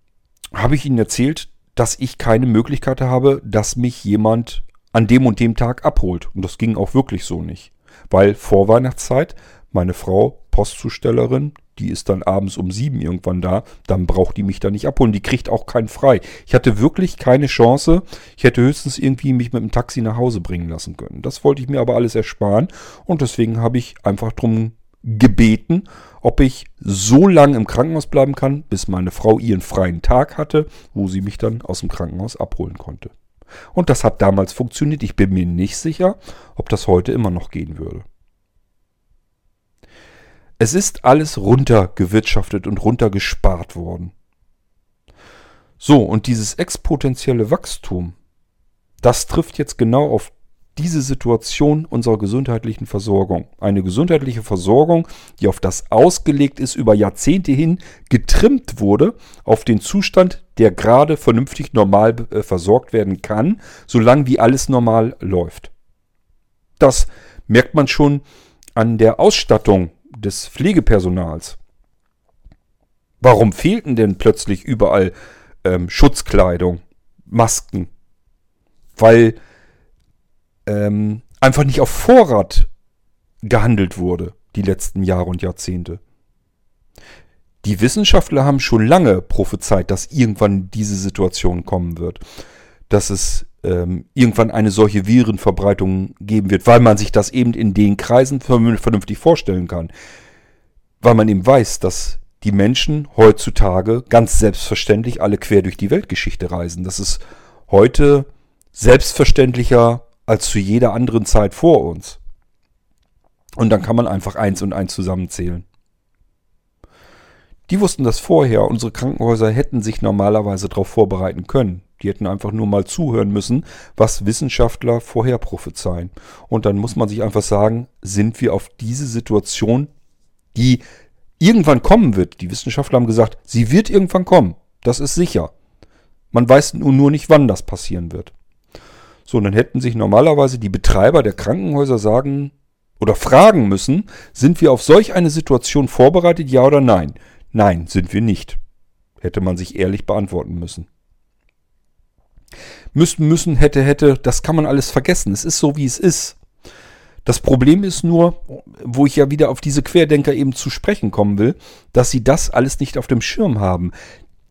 habe ich ihnen erzählt, dass ich keine Möglichkeit habe, dass mich jemand an dem und dem Tag abholt. Und das ging auch wirklich so nicht. Weil vor Weihnachtszeit meine Frau, Postzustellerin, die ist dann abends um sieben irgendwann da, dann braucht die mich da nicht abholen. Die kriegt auch keinen frei. Ich hatte wirklich keine Chance. Ich hätte höchstens irgendwie mich mit dem Taxi nach Hause bringen lassen können. Das wollte ich mir aber alles ersparen und deswegen habe ich einfach drum gebeten, ob ich so lange im Krankenhaus bleiben kann, bis meine Frau ihren freien Tag hatte, wo sie mich dann aus dem Krankenhaus abholen konnte. Und das hat damals funktioniert. Ich bin mir nicht sicher, ob das heute immer noch gehen würde. Es ist alles runtergewirtschaftet und runtergespart worden. So, und dieses exponentielle Wachstum, das trifft jetzt genau auf diese Situation unserer gesundheitlichen Versorgung. Eine gesundheitliche Versorgung, die auf das ausgelegt ist, über Jahrzehnte hin getrimmt wurde, auf den Zustand, der gerade vernünftig normal äh, versorgt werden kann, solange wie alles normal läuft. Das merkt man schon an der Ausstattung des Pflegepersonals. Warum fehlten denn plötzlich überall ähm, Schutzkleidung, Masken? Weil ähm, einfach nicht auf Vorrat gehandelt wurde, die letzten Jahre und Jahrzehnte. Die Wissenschaftler haben schon lange prophezeit, dass irgendwann diese Situation kommen wird. Dass es ähm, irgendwann eine solche Virenverbreitung geben wird, weil man sich das eben in den Kreisen vernünftig vorstellen kann. Weil man eben weiß, dass die Menschen heutzutage ganz selbstverständlich alle quer durch die Weltgeschichte reisen. Das ist heute selbstverständlicher als zu jeder anderen Zeit vor uns. Und dann kann man einfach eins und eins zusammenzählen. Die wussten das vorher. Unsere Krankenhäuser hätten sich normalerweise darauf vorbereiten können. Die hätten einfach nur mal zuhören müssen, was Wissenschaftler vorher prophezeien. Und dann muss man sich einfach sagen, sind wir auf diese Situation, die irgendwann kommen wird. Die Wissenschaftler haben gesagt, sie wird irgendwann kommen. Das ist sicher. Man weiß nur nicht, wann das passieren wird. So, und dann hätten sich normalerweise die Betreiber der Krankenhäuser sagen oder fragen müssen, sind wir auf solch eine Situation vorbereitet, ja oder nein? Nein, sind wir nicht. Hätte man sich ehrlich beantworten müssen. Müssen, müssen, hätte, hätte, das kann man alles vergessen. Es ist so, wie es ist. Das Problem ist nur, wo ich ja wieder auf diese Querdenker eben zu sprechen kommen will, dass sie das alles nicht auf dem Schirm haben.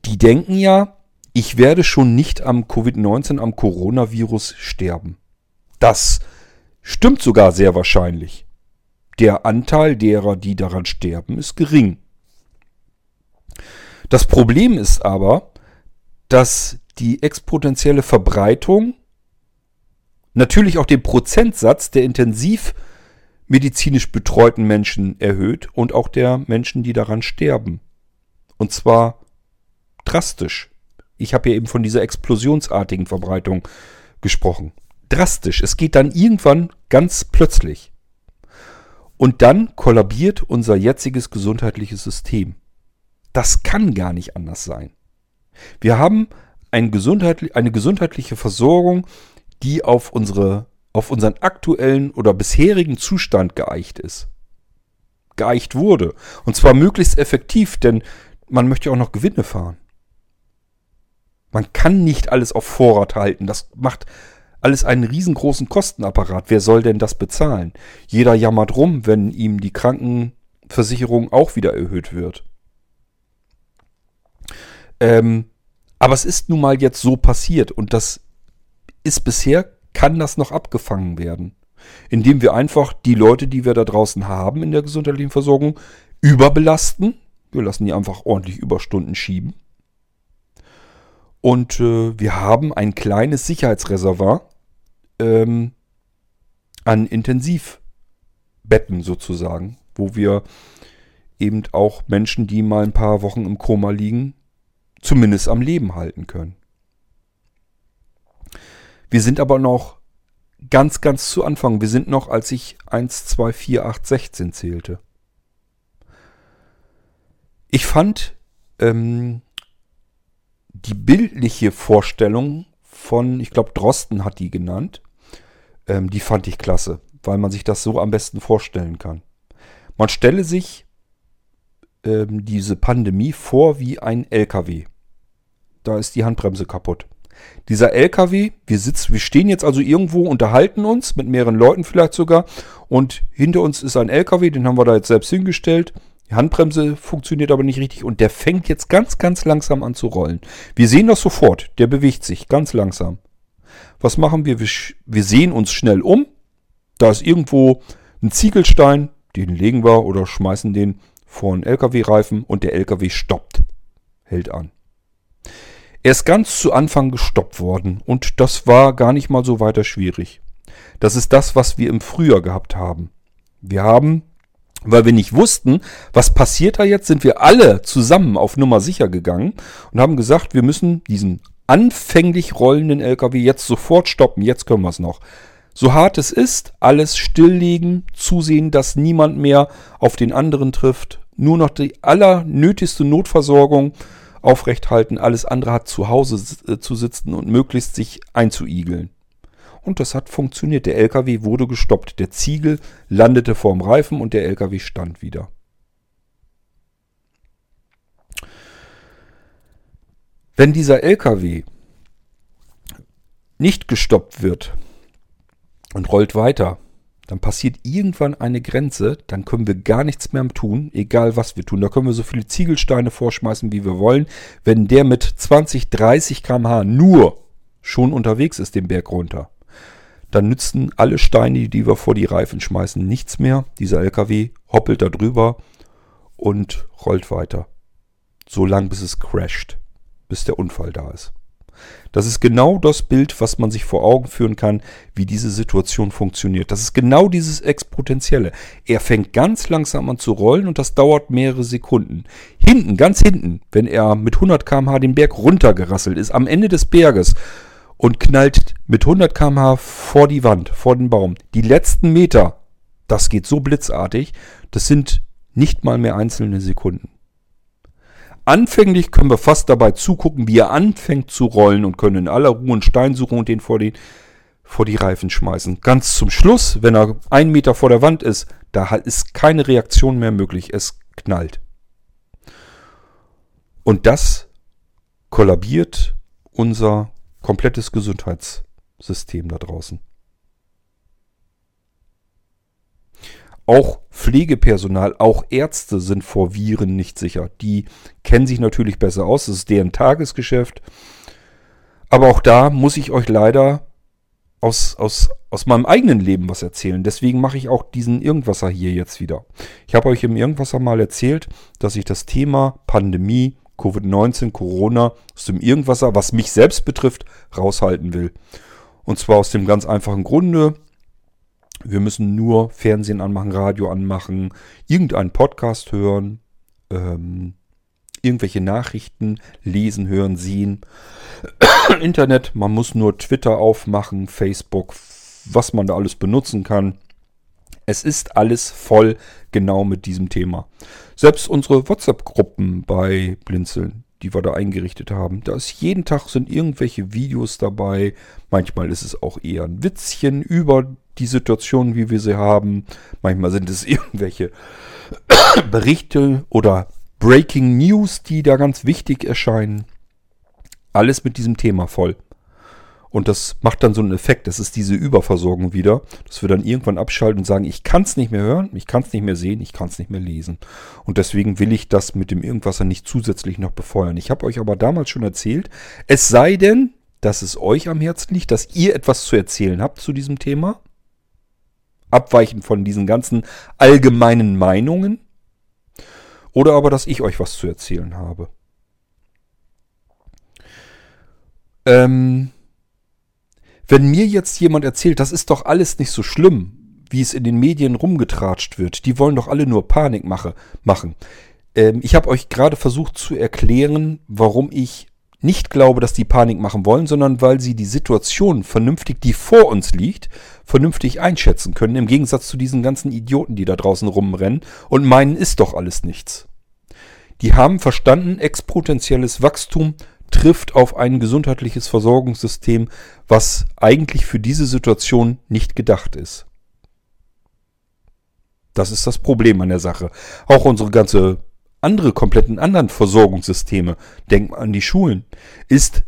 Die denken ja, ich werde schon nicht am Covid-19, am Coronavirus sterben. Das stimmt sogar sehr wahrscheinlich. Der Anteil derer, die daran sterben, ist gering. Das Problem ist aber, dass die exponentielle Verbreitung natürlich auch den Prozentsatz der intensiv medizinisch betreuten Menschen erhöht und auch der Menschen, die daran sterben. Und zwar drastisch. Ich habe ja eben von dieser explosionsartigen Verbreitung gesprochen. Drastisch. Es geht dann irgendwann ganz plötzlich. Und dann kollabiert unser jetziges gesundheitliches System. Das kann gar nicht anders sein. Wir haben ein gesundheitlich, eine gesundheitliche Versorgung, die auf, unsere, auf unseren aktuellen oder bisherigen Zustand geeicht ist. Geeicht wurde. Und zwar möglichst effektiv, denn man möchte auch noch Gewinne fahren. Man kann nicht alles auf Vorrat halten. Das macht alles einen riesengroßen Kostenapparat. Wer soll denn das bezahlen? Jeder jammert rum, wenn ihm die Krankenversicherung auch wieder erhöht wird. Ähm, aber es ist nun mal jetzt so passiert und das ist bisher, kann das noch abgefangen werden. Indem wir einfach die Leute, die wir da draußen haben in der gesundheitlichen Versorgung, überbelasten. Wir lassen die einfach ordentlich Überstunden schieben. Und äh, wir haben ein kleines Sicherheitsreservoir ähm, an Intensivbetten sozusagen, wo wir eben auch Menschen, die mal ein paar Wochen im Koma liegen, zumindest am Leben halten können. Wir sind aber noch ganz, ganz zu Anfang. Wir sind noch, als ich 1, 2, 4, 8, 16 zählte. Ich fand ähm, die bildliche Vorstellung von, ich glaube, Drosten hat die genannt, ähm, die fand ich klasse, weil man sich das so am besten vorstellen kann. Man stelle sich ähm, diese Pandemie vor wie ein LKW. Da ist die Handbremse kaputt. Dieser LKW, wir sitzen, wir stehen jetzt also irgendwo, unterhalten uns mit mehreren Leuten vielleicht sogar und hinter uns ist ein LKW, den haben wir da jetzt selbst hingestellt die Handbremse funktioniert aber nicht richtig und der fängt jetzt ganz, ganz langsam an zu rollen. Wir sehen das sofort. Der bewegt sich ganz langsam. Was machen wir? Wir, wir sehen uns schnell um. Da ist irgendwo ein Ziegelstein, den legen wir oder schmeißen den vor einen LKW-Reifen und der LKW stoppt. Hält an. Er ist ganz zu Anfang gestoppt worden und das war gar nicht mal so weiter schwierig. Das ist das, was wir im Frühjahr gehabt haben. Wir haben weil wir nicht wussten, was passiert da jetzt, sind wir alle zusammen auf Nummer sicher gegangen und haben gesagt, wir müssen diesen anfänglich rollenden LKW jetzt sofort stoppen. Jetzt können wir es noch. So hart es ist, alles stilllegen, zusehen, dass niemand mehr auf den anderen trifft, nur noch die allernötigste Notversorgung aufrechthalten, alles andere hat zu Hause äh, zu sitzen und möglichst sich einzuigeln. Und das hat funktioniert. Der LKW wurde gestoppt. Der Ziegel landete vorm Reifen und der LKW stand wieder. Wenn dieser LKW nicht gestoppt wird und rollt weiter, dann passiert irgendwann eine Grenze, dann können wir gar nichts mehr tun, egal was wir tun. Da können wir so viele Ziegelsteine vorschmeißen, wie wir wollen. Wenn der mit 20, 30 km/h nur schon unterwegs ist, den Berg runter, dann nützen alle Steine, die wir vor die Reifen schmeißen, nichts mehr. Dieser LKW hoppelt da drüber und rollt weiter. So lang, bis es crasht, bis der Unfall da ist. Das ist genau das Bild, was man sich vor Augen führen kann, wie diese Situation funktioniert. Das ist genau dieses Exponentielle. Er fängt ganz langsam an zu rollen und das dauert mehrere Sekunden. Hinten, ganz hinten, wenn er mit 100 km/h den Berg runtergerasselt ist, am Ende des Berges und knallt mit 100 km/h vor die Wand, vor den Baum. Die letzten Meter, das geht so blitzartig, das sind nicht mal mehr einzelne Sekunden. Anfänglich können wir fast dabei zugucken, wie er anfängt zu rollen und können in aller Ruhe einen Stein suchen und den vor, den, vor die Reifen schmeißen. Ganz zum Schluss, wenn er einen Meter vor der Wand ist, da ist keine Reaktion mehr möglich. Es knallt. Und das kollabiert unser komplettes Gesundheitssystem da draußen. Auch Pflegepersonal, auch Ärzte sind vor Viren nicht sicher. Die kennen sich natürlich besser aus, das ist deren Tagesgeschäft. Aber auch da muss ich euch leider aus, aus, aus meinem eigenen Leben was erzählen. Deswegen mache ich auch diesen Irgendwasser hier jetzt wieder. Ich habe euch im Irgendwasser mal erzählt, dass ich das Thema Pandemie Covid-19, Corona aus dem Irgendwasser, was mich selbst betrifft, raushalten will. Und zwar aus dem ganz einfachen Grunde, wir müssen nur Fernsehen anmachen, Radio anmachen, irgendeinen Podcast hören, ähm, irgendwelche Nachrichten lesen, hören, sehen. Internet, man muss nur Twitter aufmachen, Facebook, was man da alles benutzen kann. Es ist alles voll genau mit diesem Thema. Selbst unsere WhatsApp-Gruppen bei Blinzeln, die wir da eingerichtet haben, da ist jeden Tag sind irgendwelche Videos dabei. Manchmal ist es auch eher ein Witzchen über die Situation, wie wir sie haben. Manchmal sind es irgendwelche Berichte oder Breaking News, die da ganz wichtig erscheinen. Alles mit diesem Thema voll. Und das macht dann so einen Effekt. Das ist diese Überversorgung wieder, dass wir dann irgendwann abschalten und sagen, ich kann es nicht mehr hören, ich kann es nicht mehr sehen, ich kann es nicht mehr lesen. Und deswegen will ich das mit dem Irgendwasser nicht zusätzlich noch befeuern. Ich habe euch aber damals schon erzählt, es sei denn, dass es euch am Herzen liegt, dass ihr etwas zu erzählen habt zu diesem Thema. Abweichend von diesen ganzen allgemeinen Meinungen. Oder aber, dass ich euch was zu erzählen habe. Ähm, wenn mir jetzt jemand erzählt, das ist doch alles nicht so schlimm, wie es in den Medien rumgetratscht wird, die wollen doch alle nur Panik mache, machen. Ähm, ich habe euch gerade versucht zu erklären, warum ich nicht glaube, dass die Panik machen wollen, sondern weil sie die Situation vernünftig, die vor uns liegt, vernünftig einschätzen können, im Gegensatz zu diesen ganzen Idioten, die da draußen rumrennen und meinen, ist doch alles nichts. Die haben verstanden, exponentielles Wachstum trifft auf ein gesundheitliches Versorgungssystem, was eigentlich für diese Situation nicht gedacht ist. Das ist das Problem an der Sache. Auch unsere ganze andere kompletten anderen Versorgungssysteme, denkt an die Schulen, ist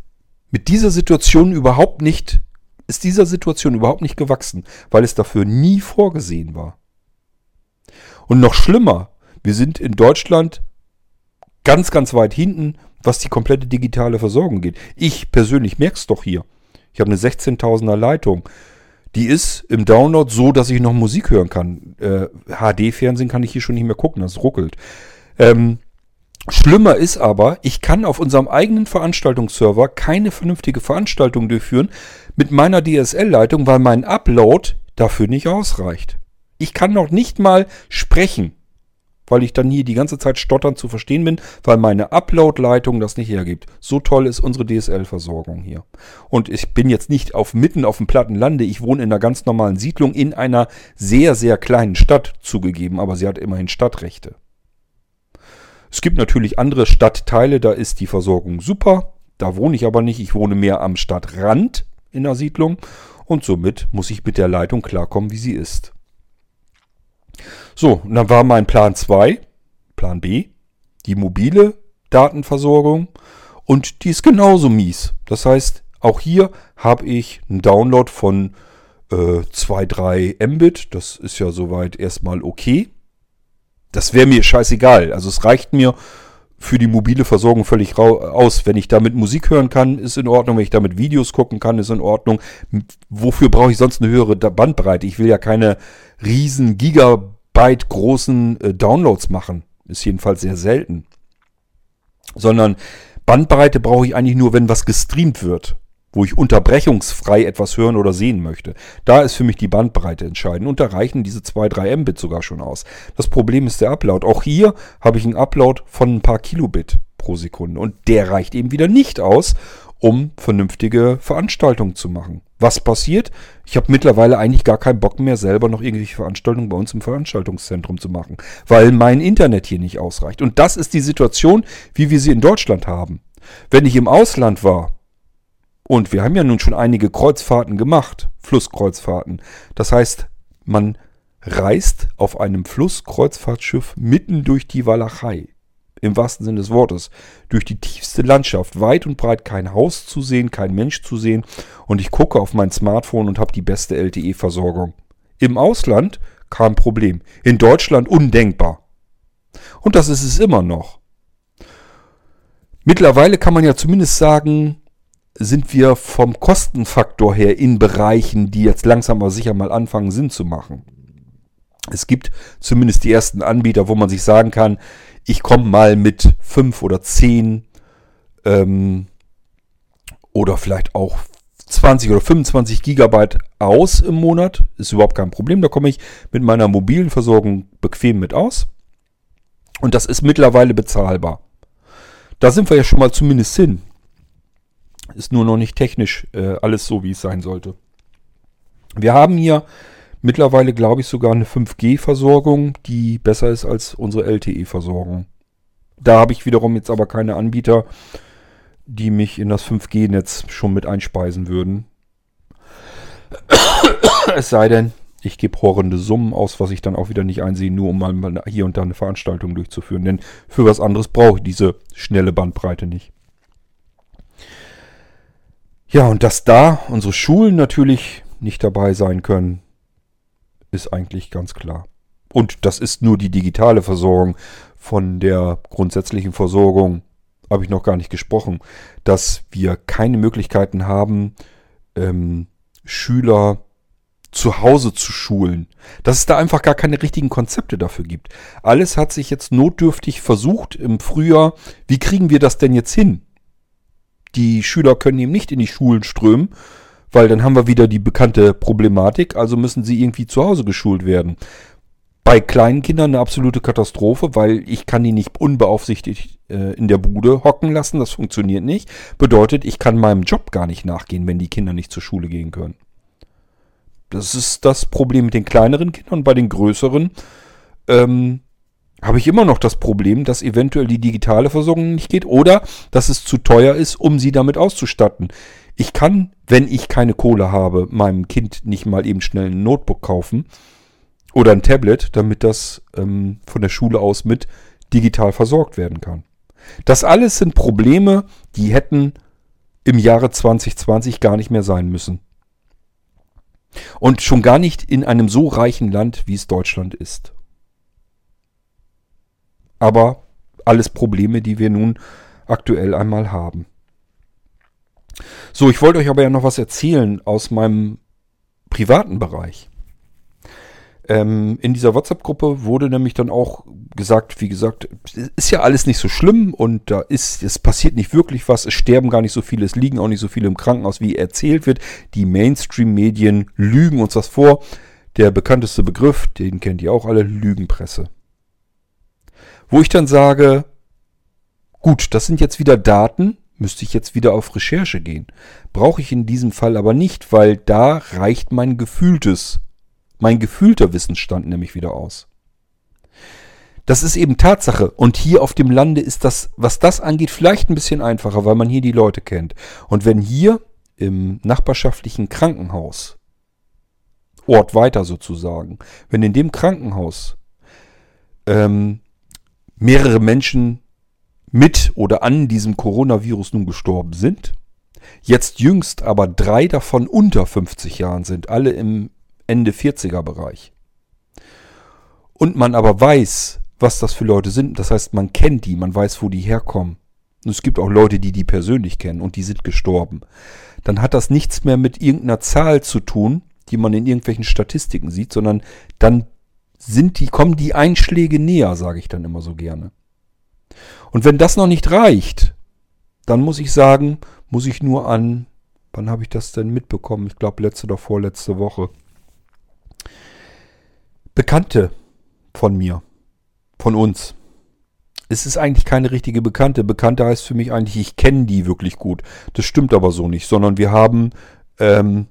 mit dieser Situation überhaupt nicht, ist dieser Situation überhaupt nicht gewachsen, weil es dafür nie vorgesehen war. Und noch schlimmer, wir sind in Deutschland ganz, ganz weit hinten, was die komplette digitale Versorgung geht. Ich persönlich merke es doch hier. Ich habe eine 16.000er Leitung. Die ist im Download so, dass ich noch Musik hören kann. Äh, HD-Fernsehen kann ich hier schon nicht mehr gucken, das ruckelt. Ähm, schlimmer ist aber, ich kann auf unserem eigenen Veranstaltungsserver keine vernünftige Veranstaltung durchführen mit meiner DSL-Leitung, weil mein Upload dafür nicht ausreicht. Ich kann noch nicht mal sprechen weil ich dann hier die ganze Zeit stotternd zu verstehen bin, weil meine Upload-Leitung das nicht hergibt. So toll ist unsere DSL-Versorgung hier. Und ich bin jetzt nicht auf mitten auf dem Plattenlande. Ich wohne in einer ganz normalen Siedlung in einer sehr, sehr kleinen Stadt zugegeben, aber sie hat immerhin Stadtrechte. Es gibt natürlich andere Stadtteile, da ist die Versorgung super. Da wohne ich aber nicht. Ich wohne mehr am Stadtrand in der Siedlung und somit muss ich mit der Leitung klarkommen, wie sie ist. So, und dann war mein Plan 2, Plan B, die mobile Datenversorgung und die ist genauso mies. Das heißt, auch hier habe ich einen Download von äh, 2, 3 Mbit. Das ist ja soweit erstmal okay. Das wäre mir scheißegal. Also es reicht mir für die mobile Versorgung völlig aus. Wenn ich damit Musik hören kann, ist in Ordnung. Wenn ich damit Videos gucken kann, ist in Ordnung. Wofür brauche ich sonst eine höhere Bandbreite? Ich will ja keine riesen Gigabyte großen äh, Downloads machen. Ist jedenfalls sehr selten. Sondern Bandbreite brauche ich eigentlich nur, wenn was gestreamt wird wo ich unterbrechungsfrei etwas hören oder sehen möchte. Da ist für mich die Bandbreite entscheidend und da reichen diese 2, 3 Mbit sogar schon aus. Das Problem ist der Upload. Auch hier habe ich einen Upload von ein paar Kilobit pro Sekunde und der reicht eben wieder nicht aus, um vernünftige Veranstaltungen zu machen. Was passiert? Ich habe mittlerweile eigentlich gar keinen Bock mehr, selber noch irgendwelche Veranstaltungen bei uns im Veranstaltungszentrum zu machen, weil mein Internet hier nicht ausreicht. Und das ist die Situation, wie wir sie in Deutschland haben. Wenn ich im Ausland war, und wir haben ja nun schon einige Kreuzfahrten gemacht, Flusskreuzfahrten. Das heißt, man reist auf einem Flusskreuzfahrtschiff mitten durch die Walachei. Im wahrsten Sinne des Wortes. Durch die tiefste Landschaft. Weit und breit kein Haus zu sehen, kein Mensch zu sehen. Und ich gucke auf mein Smartphone und habe die beste LTE-Versorgung. Im Ausland kein Problem. In Deutschland undenkbar. Und das ist es immer noch. Mittlerweile kann man ja zumindest sagen, sind wir vom Kostenfaktor her in Bereichen, die jetzt langsam aber sicher mal anfangen, Sinn zu machen. Es gibt zumindest die ersten Anbieter, wo man sich sagen kann, ich komme mal mit fünf oder zehn ähm, oder vielleicht auch 20 oder 25 Gigabyte aus im Monat. Ist überhaupt kein Problem. Da komme ich mit meiner mobilen Versorgung bequem mit aus. Und das ist mittlerweile bezahlbar. Da sind wir ja schon mal zumindest hin. Ist nur noch nicht technisch äh, alles so, wie es sein sollte. Wir haben hier mittlerweile, glaube ich, sogar eine 5G-Versorgung, die besser ist als unsere LTE-Versorgung. Da habe ich wiederum jetzt aber keine Anbieter, die mich in das 5G-Netz schon mit einspeisen würden. es sei denn, ich gebe horrende Summen aus, was ich dann auch wieder nicht einsehe, nur um mal hier und da eine Veranstaltung durchzuführen. Denn für was anderes brauche ich diese schnelle Bandbreite nicht. Ja, und dass da unsere Schulen natürlich nicht dabei sein können, ist eigentlich ganz klar. Und das ist nur die digitale Versorgung. Von der grundsätzlichen Versorgung habe ich noch gar nicht gesprochen, dass wir keine Möglichkeiten haben, ähm, Schüler zu Hause zu schulen. Dass es da einfach gar keine richtigen Konzepte dafür gibt. Alles hat sich jetzt notdürftig versucht im Frühjahr. Wie kriegen wir das denn jetzt hin? Die Schüler können eben nicht in die Schulen strömen, weil dann haben wir wieder die bekannte Problematik, also müssen sie irgendwie zu Hause geschult werden. Bei kleinen Kindern eine absolute Katastrophe, weil ich kann die nicht unbeaufsichtigt äh, in der Bude hocken lassen, das funktioniert nicht. Bedeutet, ich kann meinem Job gar nicht nachgehen, wenn die Kinder nicht zur Schule gehen können. Das ist das Problem mit den kleineren Kindern. Bei den größeren ähm, habe ich immer noch das Problem, dass eventuell die digitale Versorgung nicht geht oder dass es zu teuer ist, um sie damit auszustatten. Ich kann, wenn ich keine Kohle habe, meinem Kind nicht mal eben schnell ein Notebook kaufen oder ein Tablet, damit das ähm, von der Schule aus mit digital versorgt werden kann. Das alles sind Probleme, die hätten im Jahre 2020 gar nicht mehr sein müssen. Und schon gar nicht in einem so reichen Land, wie es Deutschland ist aber alles Probleme, die wir nun aktuell einmal haben. So, ich wollte euch aber ja noch was erzählen aus meinem privaten Bereich. Ähm, in dieser WhatsApp-Gruppe wurde nämlich dann auch gesagt, wie gesagt, ist ja alles nicht so schlimm und da ist, es passiert nicht wirklich was, es sterben gar nicht so viele, es liegen auch nicht so viele im Krankenhaus, wie erzählt wird. Die Mainstream-Medien lügen uns das vor. Der bekannteste Begriff, den kennt ihr auch alle, Lügenpresse. Wo ich dann sage, gut, das sind jetzt wieder Daten, müsste ich jetzt wieder auf Recherche gehen. Brauche ich in diesem Fall aber nicht, weil da reicht mein gefühltes, mein gefühlter Wissensstand nämlich wieder aus. Das ist eben Tatsache. Und hier auf dem Lande ist das, was das angeht, vielleicht ein bisschen einfacher, weil man hier die Leute kennt. Und wenn hier im nachbarschaftlichen Krankenhaus, Ort weiter sozusagen, wenn in dem Krankenhaus ähm, mehrere Menschen mit oder an diesem Coronavirus nun gestorben sind, jetzt jüngst aber drei davon unter 50 Jahren sind, alle im Ende 40er Bereich. Und man aber weiß, was das für Leute sind, das heißt, man kennt die, man weiß, wo die herkommen. Und es gibt auch Leute, die die persönlich kennen und die sind gestorben. Dann hat das nichts mehr mit irgendeiner Zahl zu tun, die man in irgendwelchen Statistiken sieht, sondern dann sind die, kommen die Einschläge näher, sage ich dann immer so gerne. Und wenn das noch nicht reicht, dann muss ich sagen, muss ich nur an, wann habe ich das denn mitbekommen? Ich glaube letzte oder vorletzte Woche. Bekannte von mir, von uns. Es ist eigentlich keine richtige Bekannte. Bekannte heißt für mich eigentlich, ich kenne die wirklich gut. Das stimmt aber so nicht, sondern wir haben ähm,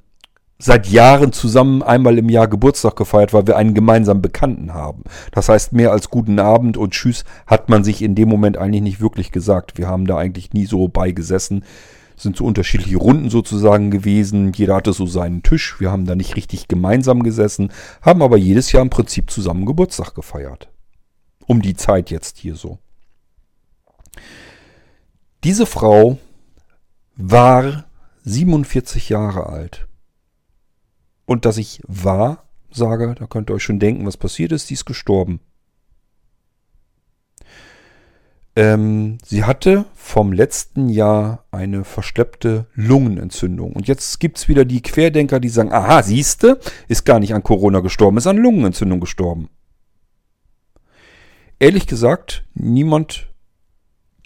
seit Jahren zusammen einmal im Jahr Geburtstag gefeiert, weil wir einen gemeinsamen Bekannten haben. Das heißt, mehr als guten Abend und Tschüss hat man sich in dem Moment eigentlich nicht wirklich gesagt. Wir haben da eigentlich nie so beigesessen, sind so unterschiedliche Runden sozusagen gewesen. Jeder hatte so seinen Tisch. Wir haben da nicht richtig gemeinsam gesessen, haben aber jedes Jahr im Prinzip zusammen Geburtstag gefeiert. Um die Zeit jetzt hier so. Diese Frau war 47 Jahre alt. Und dass ich war, sage, da könnt ihr euch schon denken, was passiert ist, die ist gestorben. Ähm, sie hatte vom letzten Jahr eine versteppte Lungenentzündung. Und jetzt gibt es wieder die Querdenker, die sagen, aha, siehste, ist gar nicht an Corona gestorben, ist an Lungenentzündung gestorben. Ehrlich gesagt, niemand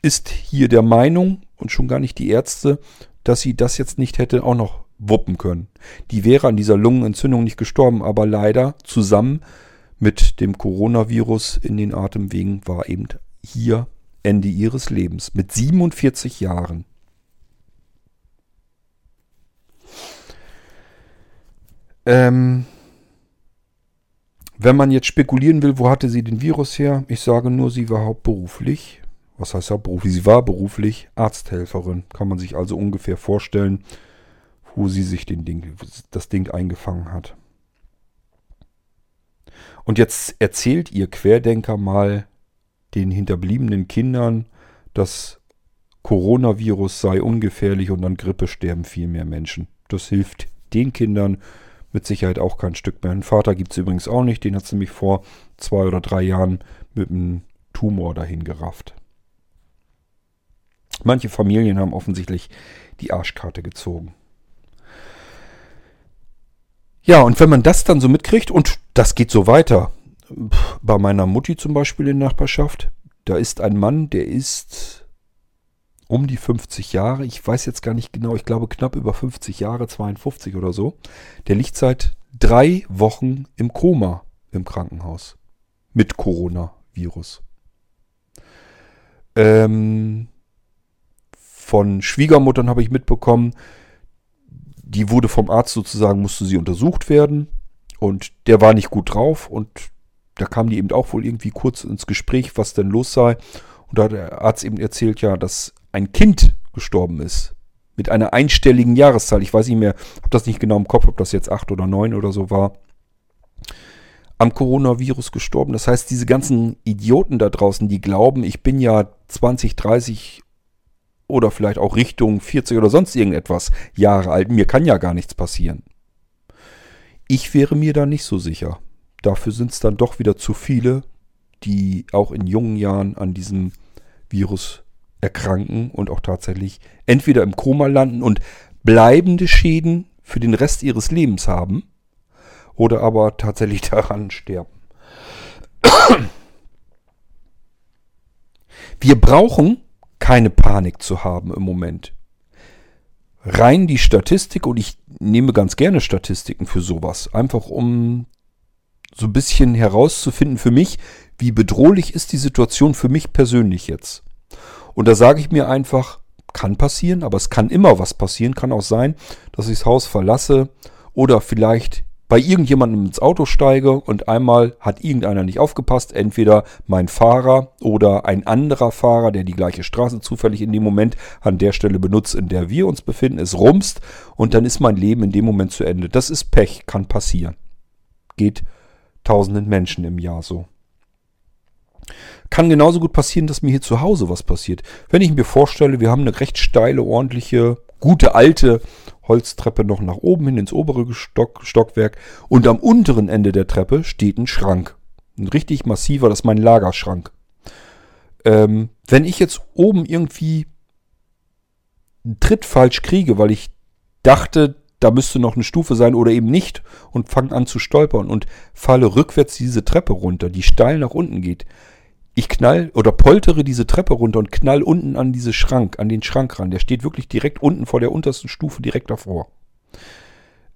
ist hier der Meinung und schon gar nicht die Ärzte, dass sie das jetzt nicht hätte auch noch wuppen können. Die wäre an dieser Lungenentzündung nicht gestorben, aber leider zusammen mit dem Coronavirus in den Atemwegen war eben hier Ende ihres Lebens mit 47 Jahren. Ähm, wenn man jetzt spekulieren will, wo hatte sie den Virus her? Ich sage nur, sie war hauptberuflich. Was heißt hauptberuflich? Sie war beruflich Arzthelferin. Kann man sich also ungefähr vorstellen, wo sie sich den Ding, das Ding eingefangen hat. Und jetzt erzählt ihr Querdenker mal den hinterbliebenen Kindern, das Coronavirus sei ungefährlich und an Grippe sterben viel mehr Menschen. Das hilft den Kindern mit Sicherheit auch kein Stück mehr. Einen Vater gibt es übrigens auch nicht, den hat sie nämlich vor zwei oder drei Jahren mit einem Tumor dahin gerafft. Manche Familien haben offensichtlich die Arschkarte gezogen. Ja, und wenn man das dann so mitkriegt, und das geht so weiter, bei meiner Mutti zum Beispiel in der Nachbarschaft, da ist ein Mann, der ist um die 50 Jahre, ich weiß jetzt gar nicht genau, ich glaube knapp über 50 Jahre, 52 oder so, der liegt seit drei Wochen im Koma im Krankenhaus mit Coronavirus. Ähm, von Schwiegermuttern habe ich mitbekommen, die wurde vom Arzt sozusagen, musste sie untersucht werden. Und der war nicht gut drauf. Und da kam die eben auch wohl irgendwie kurz ins Gespräch, was denn los sei. Und da hat der Arzt eben erzählt, ja, dass ein Kind gestorben ist. Mit einer einstelligen Jahreszahl. Ich weiß nicht mehr, habe das nicht genau im Kopf, ob das jetzt acht oder neun oder so war. Am Coronavirus gestorben. Das heißt, diese ganzen Idioten da draußen, die glauben, ich bin ja 20, 30 oder vielleicht auch Richtung 40 oder sonst irgendetwas Jahre alt. Mir kann ja gar nichts passieren. Ich wäre mir da nicht so sicher. Dafür sind es dann doch wieder zu viele, die auch in jungen Jahren an diesem Virus erkranken und auch tatsächlich entweder im Koma landen und bleibende Schäden für den Rest ihres Lebens haben oder aber tatsächlich daran sterben. Wir brauchen keine Panik zu haben im Moment. Rein die Statistik, und ich nehme ganz gerne Statistiken für sowas, einfach um so ein bisschen herauszufinden für mich, wie bedrohlich ist die Situation für mich persönlich jetzt. Und da sage ich mir einfach, kann passieren, aber es kann immer was passieren. Kann auch sein, dass ich das Haus verlasse oder vielleicht bei irgendjemandem ins Auto steige und einmal hat irgendeiner nicht aufgepasst, entweder mein Fahrer oder ein anderer Fahrer, der die gleiche Straße zufällig in dem Moment an der Stelle benutzt, in der wir uns befinden, es rumst und dann ist mein Leben in dem Moment zu Ende. Das ist Pech, kann passieren. Geht tausenden Menschen im Jahr so. Kann genauso gut passieren, dass mir hier zu Hause was passiert. Wenn ich mir vorstelle, wir haben eine recht steile, ordentliche, gute alte Holztreppe noch nach oben hin ins obere Stock, Stockwerk und am unteren Ende der Treppe steht ein Schrank. Ein richtig massiver, das ist mein Lagerschrank. Ähm, wenn ich jetzt oben irgendwie einen Tritt falsch kriege, weil ich dachte, da müsste noch eine Stufe sein oder eben nicht und fange an zu stolpern und falle rückwärts diese Treppe runter, die steil nach unten geht, ich knall oder poltere diese Treppe runter und knall unten an diese Schrank, an den Schrank ran. Der steht wirklich direkt unten vor der untersten Stufe direkt davor.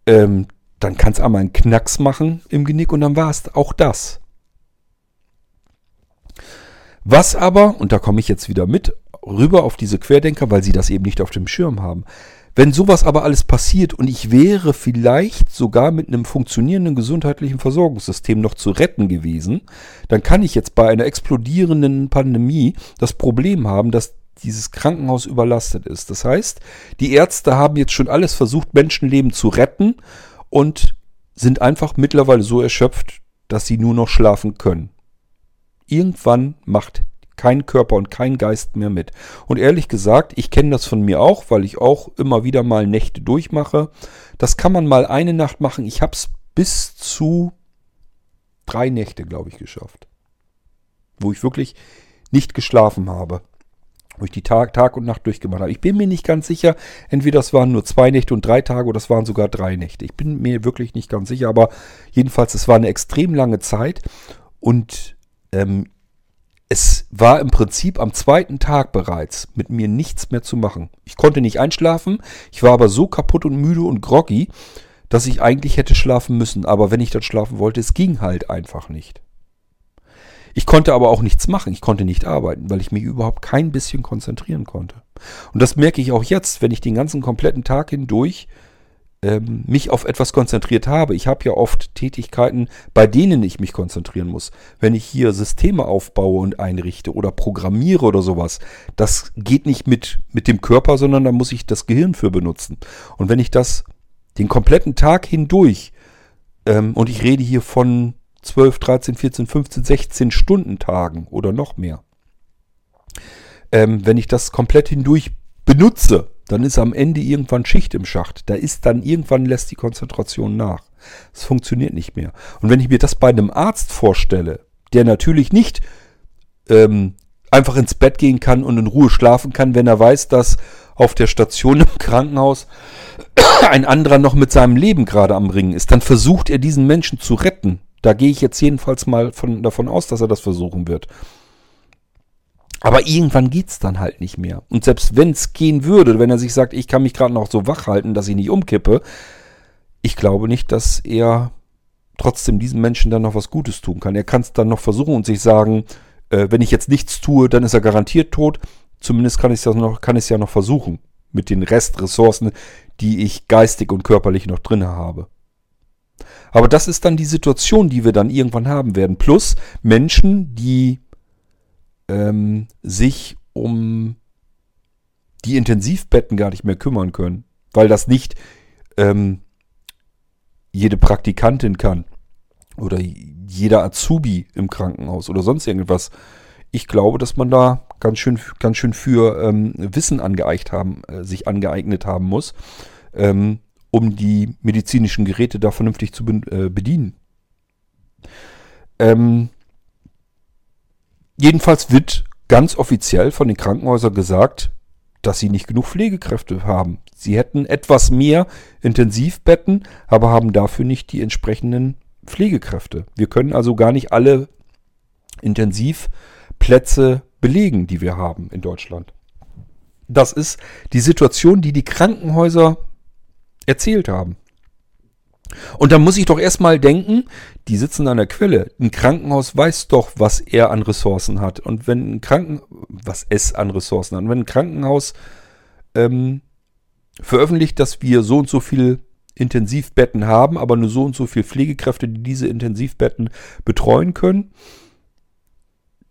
Ähm, dann kann es einmal einen Knacks machen im Genick und dann war es auch das. Was aber, und da komme ich jetzt wieder mit, rüber auf diese Querdenker, weil sie das eben nicht auf dem Schirm haben. Wenn sowas aber alles passiert und ich wäre vielleicht sogar mit einem funktionierenden gesundheitlichen Versorgungssystem noch zu retten gewesen, dann kann ich jetzt bei einer explodierenden Pandemie das Problem haben, dass dieses Krankenhaus überlastet ist. Das heißt, die Ärzte haben jetzt schon alles versucht, Menschenleben zu retten und sind einfach mittlerweile so erschöpft, dass sie nur noch schlafen können. Irgendwann macht kein Körper und kein Geist mehr mit. Und ehrlich gesagt, ich kenne das von mir auch, weil ich auch immer wieder mal Nächte durchmache. Das kann man mal eine Nacht machen. Ich habe es bis zu drei Nächte, glaube ich, geschafft. Wo ich wirklich nicht geschlafen habe. Wo ich die Tag, Tag und Nacht durchgemacht habe. Ich bin mir nicht ganz sicher, entweder das waren nur zwei Nächte und drei Tage oder das waren sogar drei Nächte. Ich bin mir wirklich nicht ganz sicher, aber jedenfalls, es war eine extrem lange Zeit. Und ähm, es war im Prinzip am zweiten Tag bereits mit mir nichts mehr zu machen. Ich konnte nicht einschlafen, ich war aber so kaputt und müde und groggy, dass ich eigentlich hätte schlafen müssen. Aber wenn ich dann schlafen wollte, es ging halt einfach nicht. Ich konnte aber auch nichts machen, ich konnte nicht arbeiten, weil ich mich überhaupt kein bisschen konzentrieren konnte. Und das merke ich auch jetzt, wenn ich den ganzen kompletten Tag hindurch ähm, mich auf etwas konzentriert habe. Ich habe ja oft Tätigkeiten, bei denen ich mich konzentrieren muss. Wenn ich hier Systeme aufbaue und einrichte oder programmiere oder sowas, das geht nicht mit, mit dem Körper, sondern da muss ich das Gehirn für benutzen. Und wenn ich das den kompletten Tag hindurch, ähm, und ich rede hier von 12, 13, 14, 15, 16 Stunden Tagen oder noch mehr, ähm, wenn ich das komplett hindurch benutze, dann ist am Ende irgendwann Schicht im Schacht. Da ist dann irgendwann lässt die Konzentration nach. Es funktioniert nicht mehr. Und wenn ich mir das bei einem Arzt vorstelle, der natürlich nicht ähm, einfach ins Bett gehen kann und in Ruhe schlafen kann, wenn er weiß, dass auf der Station im Krankenhaus ein anderer noch mit seinem Leben gerade am Ringen ist, dann versucht er diesen Menschen zu retten. Da gehe ich jetzt jedenfalls mal von, davon aus, dass er das versuchen wird. Aber irgendwann geht's dann halt nicht mehr. Und selbst wenn es gehen würde, wenn er sich sagt, ich kann mich gerade noch so wach halten, dass ich nicht umkippe, ich glaube nicht, dass er trotzdem diesem Menschen dann noch was Gutes tun kann. Er kann es dann noch versuchen und sich sagen, äh, wenn ich jetzt nichts tue, dann ist er garantiert tot. Zumindest kann ich es ja noch, kann ich ja noch versuchen. Mit den Restressourcen, die ich geistig und körperlich noch drin habe. Aber das ist dann die Situation, die wir dann irgendwann haben werden. Plus Menschen, die ähm, sich um die Intensivbetten gar nicht mehr kümmern können, weil das nicht ähm, jede Praktikantin kann oder jeder Azubi im Krankenhaus oder sonst irgendwas. Ich glaube, dass man da ganz schön, ganz schön für ähm, Wissen angeeignet haben, äh, sich angeeignet haben muss, ähm, um die medizinischen Geräte da vernünftig zu be äh, bedienen. Ähm, Jedenfalls wird ganz offiziell von den Krankenhäusern gesagt, dass sie nicht genug Pflegekräfte haben. Sie hätten etwas mehr Intensivbetten, aber haben dafür nicht die entsprechenden Pflegekräfte. Wir können also gar nicht alle Intensivplätze belegen, die wir haben in Deutschland. Das ist die Situation, die die Krankenhäuser erzählt haben. Und da muss ich doch erstmal denken, die sitzen an der Quelle. Ein Krankenhaus weiß doch, was er an Ressourcen hat. Und wenn ein Kranken, was es an Ressourcen hat. Wenn ein Krankenhaus ähm, veröffentlicht, dass wir so und so viel Intensivbetten haben, aber nur so und so viel Pflegekräfte, die diese Intensivbetten betreuen können,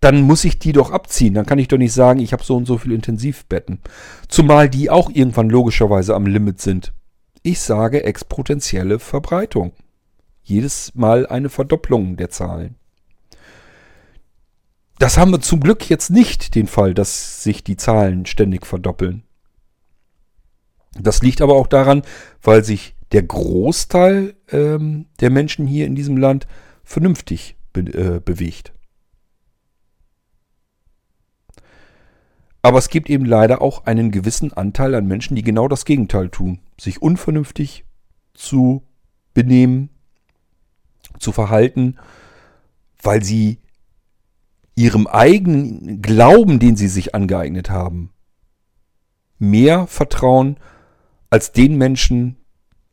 dann muss ich die doch abziehen. Dann kann ich doch nicht sagen, ich habe so und so viele Intensivbetten. Zumal die auch irgendwann logischerweise am Limit sind. Ich sage exponentielle Verbreitung. Jedes Mal eine Verdopplung der Zahlen. Das haben wir zum Glück jetzt nicht den Fall, dass sich die Zahlen ständig verdoppeln. Das liegt aber auch daran, weil sich der Großteil ähm, der Menschen hier in diesem Land vernünftig be äh, bewegt. Aber es gibt eben leider auch einen gewissen Anteil an Menschen, die genau das Gegenteil tun. Sich unvernünftig zu benehmen, zu verhalten, weil sie ihrem eigenen Glauben, den sie sich angeeignet haben, mehr vertrauen als den Menschen,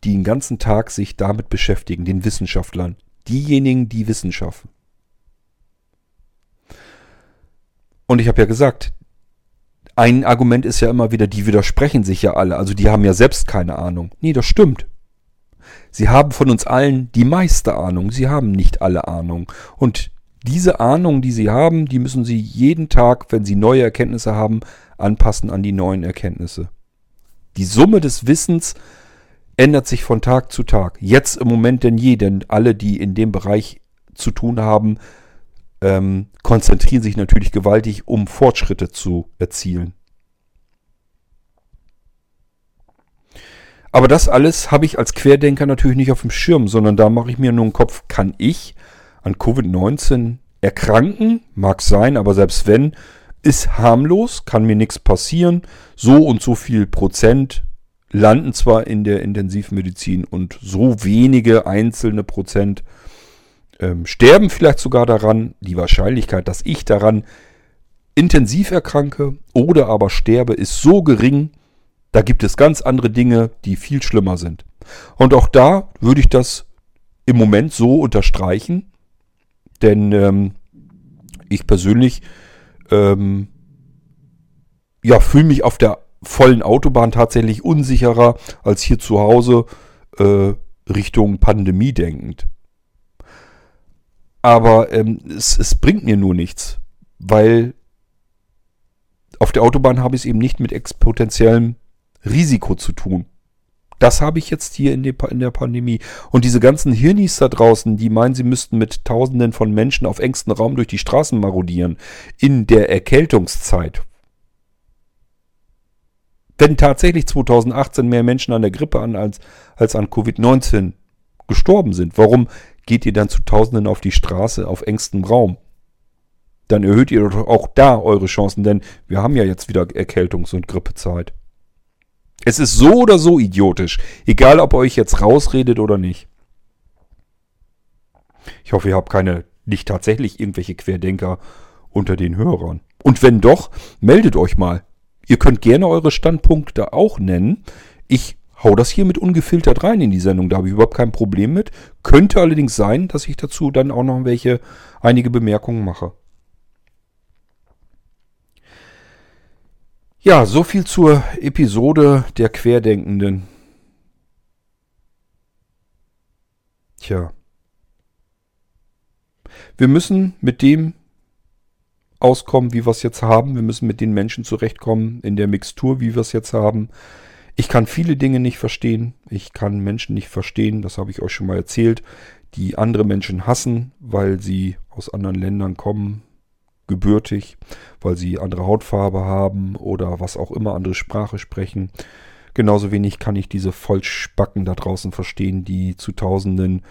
die den ganzen Tag sich damit beschäftigen, den Wissenschaftlern, diejenigen, die Wissen schaffen. Und ich habe ja gesagt, ein Argument ist ja immer wieder, die widersprechen sich ja alle, also die haben ja selbst keine Ahnung. Nee, das stimmt. Sie haben von uns allen die meiste Ahnung, sie haben nicht alle Ahnung. Und diese Ahnung, die sie haben, die müssen sie jeden Tag, wenn sie neue Erkenntnisse haben, anpassen an die neuen Erkenntnisse. Die Summe des Wissens ändert sich von Tag zu Tag. Jetzt im Moment denn je, denn alle, die in dem Bereich zu tun haben, ähm, konzentrieren sich natürlich gewaltig, um Fortschritte zu erzielen. Aber das alles habe ich als Querdenker natürlich nicht auf dem Schirm, sondern da mache ich mir nur einen Kopf, kann ich an Covid-19 erkranken? Mag sein, aber selbst wenn, ist harmlos, kann mir nichts passieren. So und so viel Prozent landen zwar in der Intensivmedizin und so wenige einzelne Prozent ähm, sterben vielleicht sogar daran. Die Wahrscheinlichkeit, dass ich daran intensiv erkranke oder aber sterbe, ist so gering. Da gibt es ganz andere Dinge, die viel schlimmer sind. Und auch da würde ich das im Moment so unterstreichen, denn ähm, ich persönlich ähm, ja, fühle mich auf der vollen Autobahn tatsächlich unsicherer als hier zu Hause äh, Richtung Pandemie denkend. Aber ähm, es, es bringt mir nur nichts, weil auf der Autobahn habe ich es eben nicht mit exponentiellem Risiko zu tun. Das habe ich jetzt hier in, der Pandemie. Und diese ganzen Hirnis da draußen, die meinen, sie müssten mit Tausenden von Menschen auf engstem Raum durch die Straßen marodieren, in der Erkältungszeit. Wenn tatsächlich 2018 mehr Menschen an der Grippe an als, als an Covid-19 gestorben sind, warum geht ihr dann zu Tausenden auf die Straße auf engstem Raum? Dann erhöht ihr doch auch da eure Chancen, denn wir haben ja jetzt wieder Erkältungs- und Grippezeit. Es ist so oder so idiotisch, egal ob ihr euch jetzt rausredet oder nicht. Ich hoffe, ihr habt keine, nicht tatsächlich irgendwelche Querdenker unter den Hörern. Und wenn doch, meldet euch mal. Ihr könnt gerne eure Standpunkte auch nennen. Ich hau das hier mit ungefiltert rein in die Sendung. Da habe ich überhaupt kein Problem mit. Könnte allerdings sein, dass ich dazu dann auch noch welche, einige Bemerkungen mache. Ja, so viel zur Episode der Querdenkenden. Tja. Wir müssen mit dem auskommen, wie wir es jetzt haben. Wir müssen mit den Menschen zurechtkommen in der Mixtur, wie wir es jetzt haben. Ich kann viele Dinge nicht verstehen. Ich kann Menschen nicht verstehen, das habe ich euch schon mal erzählt, die andere Menschen hassen, weil sie aus anderen Ländern kommen, gebürtig, weil sie andere Hautfarbe haben oder was auch immer, andere Sprache sprechen. Genauso wenig kann ich diese Vollspacken da draußen verstehen, die zu Tausenden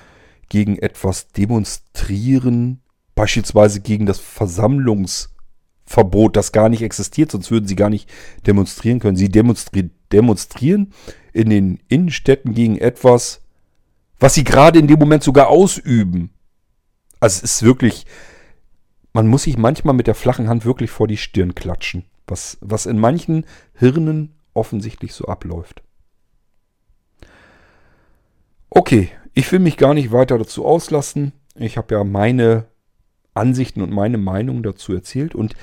gegen etwas demonstrieren, beispielsweise gegen das Versammlungsverbot, das gar nicht existiert, sonst würden sie gar nicht demonstrieren können. Sie demonstri demonstrieren in den Innenstädten gegen etwas, was sie gerade in dem Moment sogar ausüben. Also es ist wirklich, man muss sich manchmal mit der flachen Hand wirklich vor die Stirn klatschen, was, was in manchen Hirnen offensichtlich so abläuft. Okay, Ich will mich gar nicht weiter dazu auslassen. Ich habe ja meine Ansichten und meine Meinung dazu erzählt und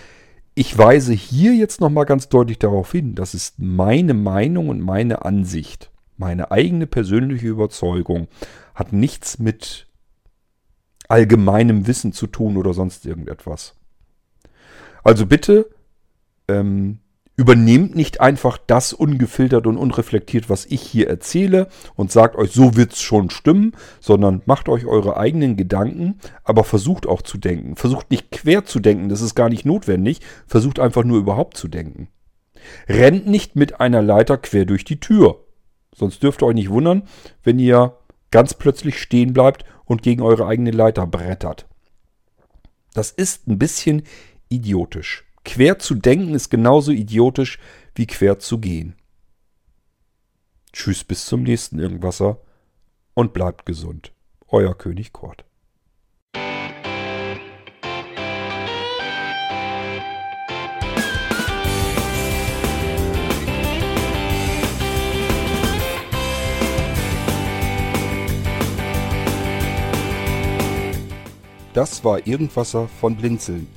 ich weise hier jetzt nochmal ganz deutlich darauf hin, das ist meine Meinung und meine Ansicht, meine eigene persönliche Überzeugung, hat nichts mit allgemeinem Wissen zu tun oder sonst irgendetwas. Also bitte ähm, Übernehmt nicht einfach das ungefiltert und unreflektiert, was ich hier erzähle und sagt euch, so wird's schon stimmen, sondern macht euch eure eigenen Gedanken, aber versucht auch zu denken. Versucht nicht quer zu denken, das ist gar nicht notwendig. Versucht einfach nur überhaupt zu denken. Rennt nicht mit einer Leiter quer durch die Tür. Sonst dürft ihr euch nicht wundern, wenn ihr ganz plötzlich stehen bleibt und gegen eure eigene Leiter brettert. Das ist ein bisschen idiotisch. Quer zu denken ist genauso idiotisch wie quer zu gehen. Tschüss bis zum nächsten Irgendwasser und bleibt gesund. Euer König Kort. Das war Irgendwasser von Blinzeln.